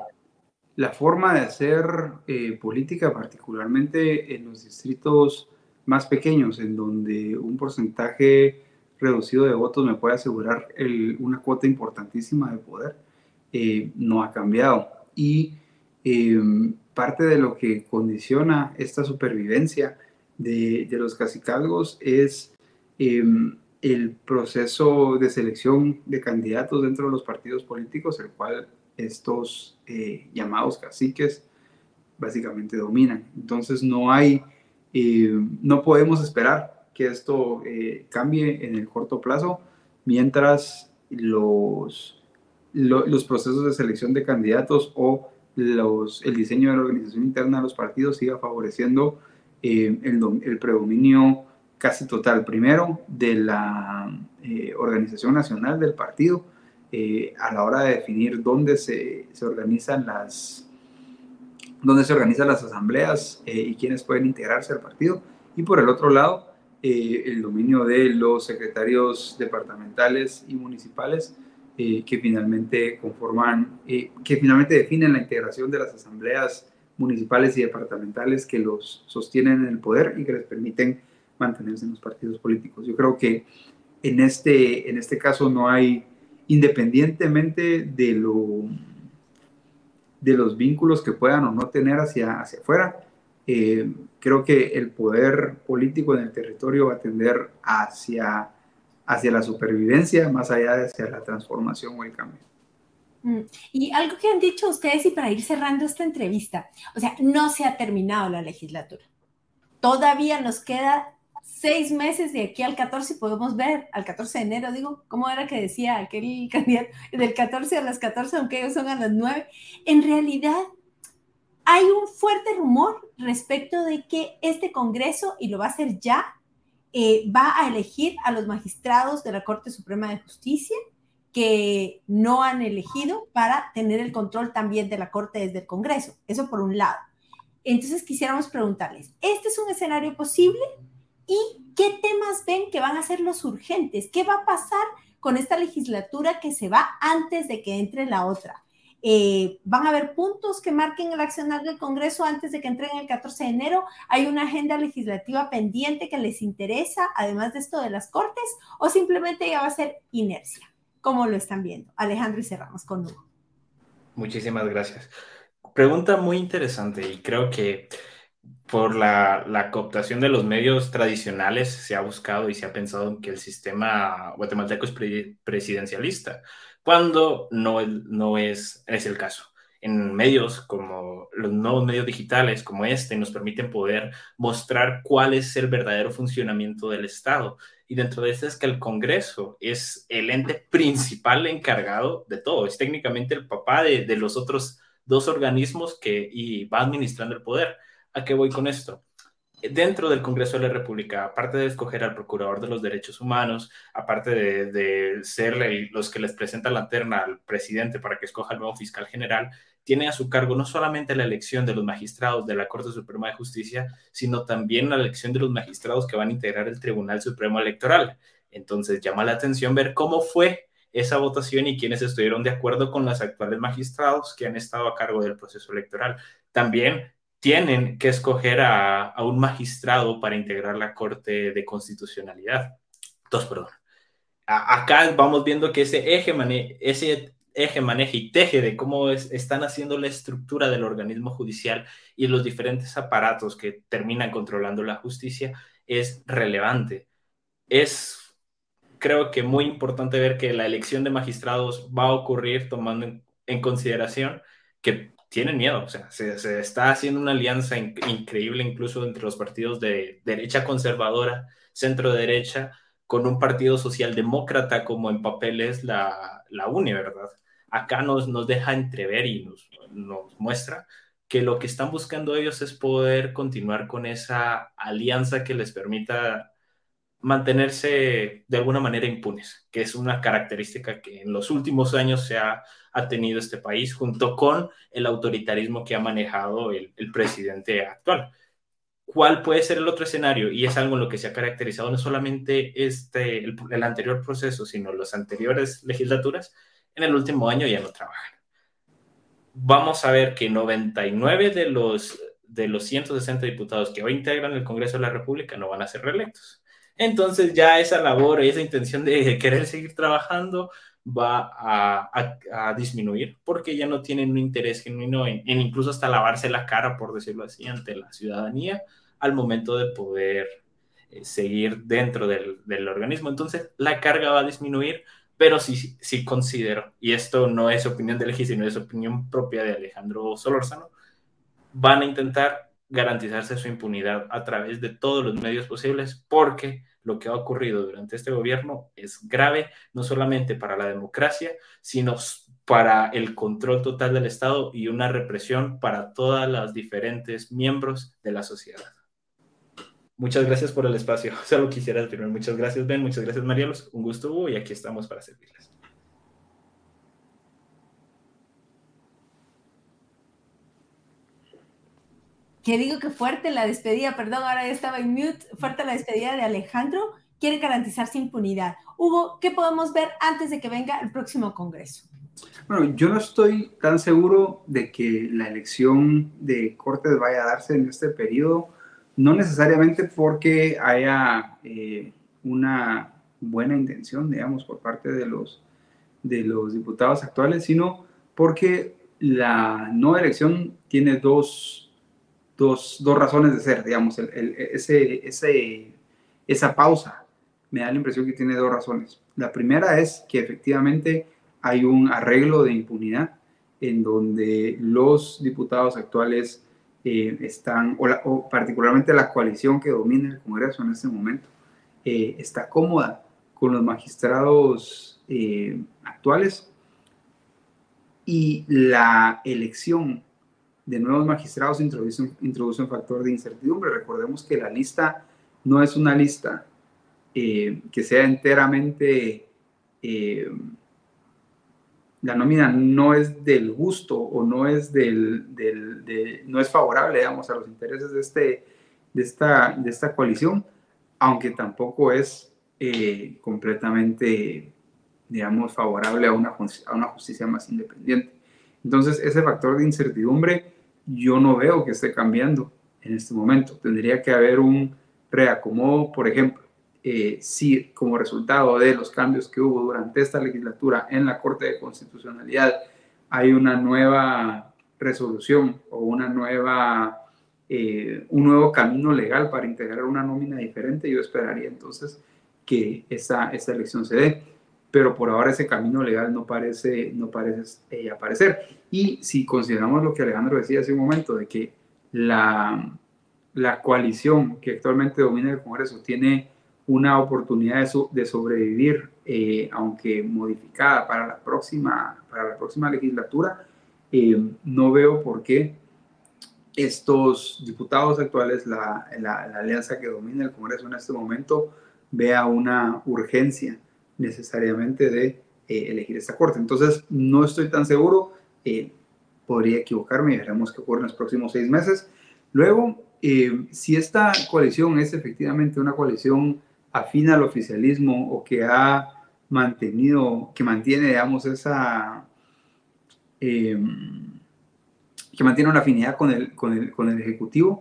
la forma de hacer eh, política, particularmente en los distritos más pequeños, en donde un porcentaje reducido de votos me puede asegurar una cuota importantísima de poder, eh, no ha cambiado. Y em, parte de lo que condiciona esta supervivencia de, de los cacicalgos es em, el proceso de selección de candidatos dentro de los partidos políticos, el cual estos eh, llamados caciques básicamente dominan. Entonces no hay, em, no podemos esperar que esto eh, cambie en el corto plazo, mientras los, los procesos de selección de candidatos o los, el diseño de la organización interna de los partidos siga favoreciendo eh, el, predominio casi total, primero, de la eh, organización nacional del partido, a la hora de definir dónde se, se organizan las dónde se organizan las asambleas y quiénes pueden integrarse al partido. Y por el otro lado, eh, el dominio de los secretarios departamentales y municipales eh, que finalmente conforman, eh, que finalmente definen la integración de las asambleas municipales y departamentales que los sostienen en el poder y que les permiten mantenerse en los partidos políticos. Yo creo que en este, en este caso no hay, independientemente de lo, de los vínculos que puedan o no tener hacia, hacia afuera, eh, creo que el poder político en el territorio va a tender hacia, hacia la supervivencia más allá de hacia la transformación o el cambio. Mm, y algo que han dicho ustedes y para ir cerrando esta entrevista, o sea, no se ha terminado la legislatura. Todavía nos queda seis meses de aquí al 14 podemos ver, al 14 de enero, digo, ¿cómo era que decía aquel (laughs) candidato? Del 14 a las 14, aunque ellos son a las 9. En realidad, hay un fuerte rumor respecto de que este Congreso, y lo va a hacer ya, eh, va a elegir a los magistrados de la Corte Suprema de Justicia que no han elegido para tener el control también de la Corte desde el Congreso. Eso por un lado. Entonces quisiéramos preguntarles, ¿este es un escenario posible? ¿Y qué temas ven que van a ser los urgentes? ¿Qué va a pasar con esta legislatura que se va antes de que entre la otra? Eh, van a haber puntos que marquen el accionar del Congreso antes de que entren el 14 de enero. Hay una agenda legislativa pendiente que les interesa, además de esto de las cortes, o simplemente ya va a ser inercia. ¿Cómo lo están viendo? Alejandro y cerramos con Hugo. Muchísimas gracias. Pregunta muy interesante y creo que por la, la, cooptación de los medios tradicionales se ha buscado y se ha pensado en que el sistema guatemalteco es presidencialista, cuando no, no es, es el caso. En medios como los nuevos medios digitales como este nos permiten poder mostrar cuál es el verdadero funcionamiento del Estado. Y dentro de este es que el Congreso es el ente principal encargado de todo, es técnicamente el papá de, de los otros dos organismos que y va administrando el poder ¿A qué voy con esto? Dentro del Congreso de la República, aparte de escoger al Procurador de los Derechos Humanos, aparte de, ser los que les presentan la terna al presidente para que escoja el nuevo fiscal general, tiene a su cargo no solamente la elección de los magistrados de la Corte Suprema de Justicia, sino también la elección de los magistrados que van a integrar el Tribunal Supremo Electoral. Entonces llama la atención ver cómo fue esa votación y quiénes estuvieron de acuerdo con los actuales magistrados que han estado a cargo del proceso electoral. También tienen que escoger a, un magistrado para integrar la Corte de Constitucionalidad. Entonces, perdón. acá vamos viendo que ese eje, ese eje maneja y teje de cómo están haciendo la estructura del organismo judicial y los diferentes aparatos que terminan controlando la justicia es relevante. Es, creo que muy importante ver que la elección de magistrados va a ocurrir tomando en consideración que tienen miedo, o sea, se, está haciendo una alianza increíble incluso entre los partidos de derecha conservadora, centro derecha, con un partido socialdemócrata como en papel es la, la UNE, ¿verdad? Acá nos, nos deja entrever y nos, nos muestra que lo que están buscando ellos es poder continuar con esa alianza que les permita mantenerse de alguna manera impunes, que es una característica que en los últimos años se ha, tenido este país, junto con el autoritarismo que ha manejado el, presidente actual. ¿Cuál puede ser el otro escenario? Y es algo en lo que se ha caracterizado no solamente este, el, el anterior proceso, sino las anteriores legislaturas, en el último año ya no trabajan. Vamos a ver que 99 de los, de los 160 diputados que hoy integran el Congreso de la República no van a ser reelectos entonces ya esa labor, esa intención de querer seguir trabajando va a, disminuir porque ya no tienen un interés genuino en, incluso hasta lavarse la cara, por decirlo así, ante la ciudadanía al momento de poder eh, seguir dentro del, organismo. Entonces la carga va a disminuir, pero sí, sí considero, y esto no es opinión de Legi, sino es opinión propia de Alejandro Solórzano, van a intentar garantizarse su impunidad a través de todos los medios posibles porque lo que ha ocurrido durante este gobierno es grave, no solamente para la democracia, sino para el control total del Estado y una represión para todas las diferentes miembros de la sociedad. Muchas gracias por el espacio. (laughs) Solo quisiera decirme muchas gracias, Ben, muchas gracias, Marielos. Un gusto, Hugo, y aquí estamos para servirles. Que digo que fuerte la despedida, perdón, ahora ya estaba en mute, fuerte la despedida de Alejandro, quiere garantizarse impunidad. Hugo, ¿qué podemos ver antes de que venga el próximo Congreso? Bueno, yo no estoy tan seguro de que la elección de Cortes vaya a darse en este periodo, no necesariamente porque haya eh, una buena intención, digamos, por parte de los, de los diputados actuales, sino porque la no elección tiene dos, dos, dos razones de ser, digamos, el, ese, ese, esa pausa me da la impresión que tiene dos razones. La primera es que efectivamente hay un arreglo de impunidad en donde los diputados actuales eh, están, o, particularmente la coalición que domina el Congreso en este momento, eh, está cómoda con los magistrados eh, actuales y la elección de nuevos magistrados introduce, introduce un factor de incertidumbre. Recordemos que la lista no es una lista que sea enteramente la nómina no es del gusto o no es, del, del no es favorable, digamos, a los intereses de, este, de, esta, de esta coalición, aunque tampoco es eh, completamente, digamos, favorable a una, a una justicia más independiente. Entonces, ese factor de incertidumbre yo no veo que esté cambiando en este momento. Tendría que haber un reacomodo, por ejemplo, eh, si como resultado de los cambios que hubo durante esta legislatura en la Corte de Constitucionalidad hay una nueva resolución o una nueva, eh, un nuevo camino legal para integrar una nómina diferente, yo esperaría entonces que esa, esa elección se dé. Pero por ahora ese camino legal no parece, no parece eh, aparecer. Y si consideramos lo que Alejandro decía hace un momento, de que la, la coalición que actualmente domina el Congreso tiene una oportunidad de, de sobrevivir, eh, aunque modificada para la próxima, para la próxima legislatura, eh, no veo por qué estos diputados actuales, la, la, alianza que domina el Congreso en este momento, vea una urgencia necesariamente de eh, elegir esta corte. Entonces, no estoy tan seguro, podría equivocarme y veremos qué ocurre en los próximos seis meses. Luego, si esta coalición es efectivamente una coalición afina al oficialismo o que ha mantenido, que mantiene, digamos, esa, em, que mantiene una afinidad con el, con, el, con el Ejecutivo,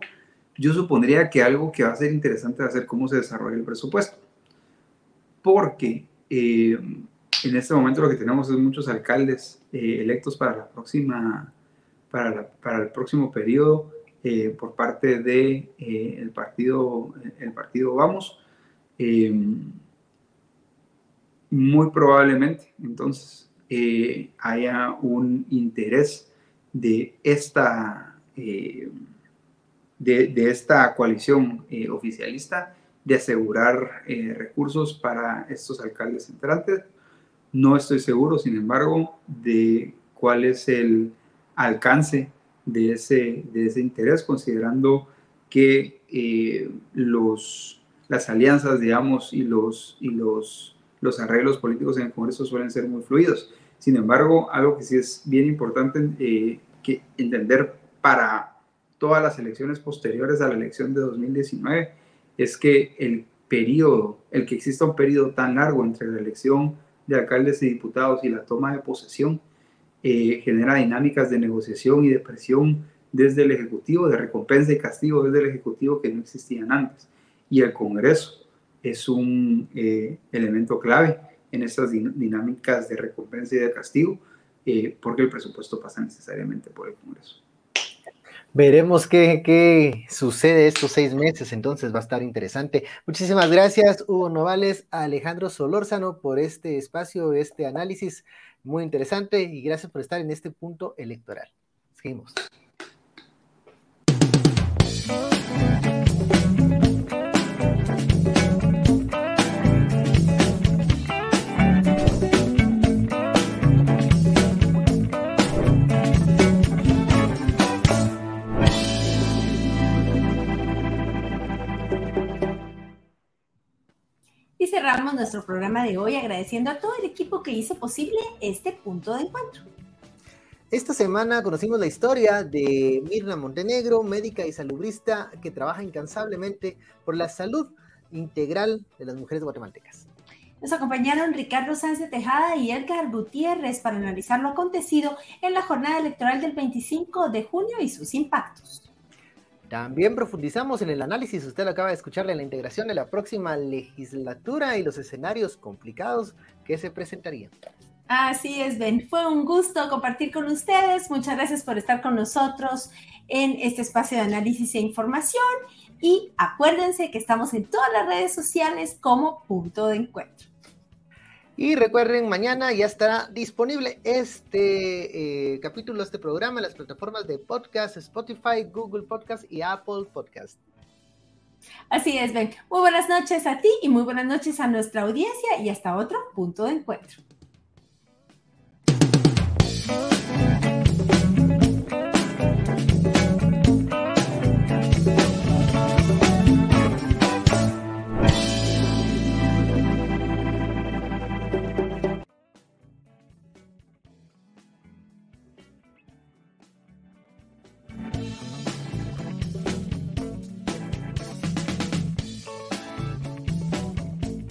yo supondría que algo que va a ser interesante va a ser cómo se desarrolla el presupuesto. Porque em, en este momento lo que tenemos es muchos alcaldes eh, electos para la próxima, para, para el próximo periodo eh, por parte de eh, el partido, el partido Vamos. Eh, muy probablemente entonces eh, haya un interés de esta, eh, de, esta coalición oficialista de asegurar recursos para estos alcaldes entrantes. No estoy seguro, sin embargo, de cuál es el alcance de ese, de ese interés, considerando que los las alianzas, digamos, y los, y los, los arreglos políticos en el Congreso suelen ser muy fluidos. Sin embargo, algo que sí es bien importante eh, que entender para todas las elecciones posteriores a la elección de 2019 es que el periodo, el que exista un periodo tan largo entre la elección de alcaldes y diputados y la toma de posesión, eh, genera dinámicas de negociación y de presión desde el Ejecutivo, de recompensa y castigo desde el Ejecutivo que no existían antes y el Congreso es un eh, elemento clave en estas dinámicas de recompensa y de castigo, eh, porque el presupuesto pasa necesariamente por el Congreso. Veremos qué, qué, sucede estos seis meses, entonces va a estar interesante. Muchísimas gracias, Hugo Novales, a Alejandro Solórzano, por este espacio, este análisis muy interesante y gracias por estar en este punto electoral. Seguimos. Cerramos nuestro programa de hoy agradeciendo a todo el equipo que hizo posible este punto de encuentro. Esta semana conocimos la historia de Mirna Montenegro, médica y salubrista que trabaja incansablemente por la salud integral de las mujeres guatemaltecas. Nos acompañaron Ricardo Sánchez Tejada y Edgar Gutiérrez para analizar lo acontecido en la jornada electoral del 25 de junio y sus impactos. También profundizamos en el análisis, usted lo acaba de escuchar, la integración de la próxima legislatura y los escenarios complicados que se presentarían. Así es, Ben. Fue un gusto compartir con ustedes. Muchas gracias por estar con nosotros en este espacio de análisis e información. Y acuérdense que estamos en todas las redes sociales como punto de encuentro. Y recuerden, mañana ya estará disponible este eh, capítulo, este programa en las plataformas de podcast, Spotify, Google Podcast y Apple Podcast. Así es, Ben. Muy buenas noches a ti y muy buenas noches a nuestra audiencia y hasta otro punto de encuentro.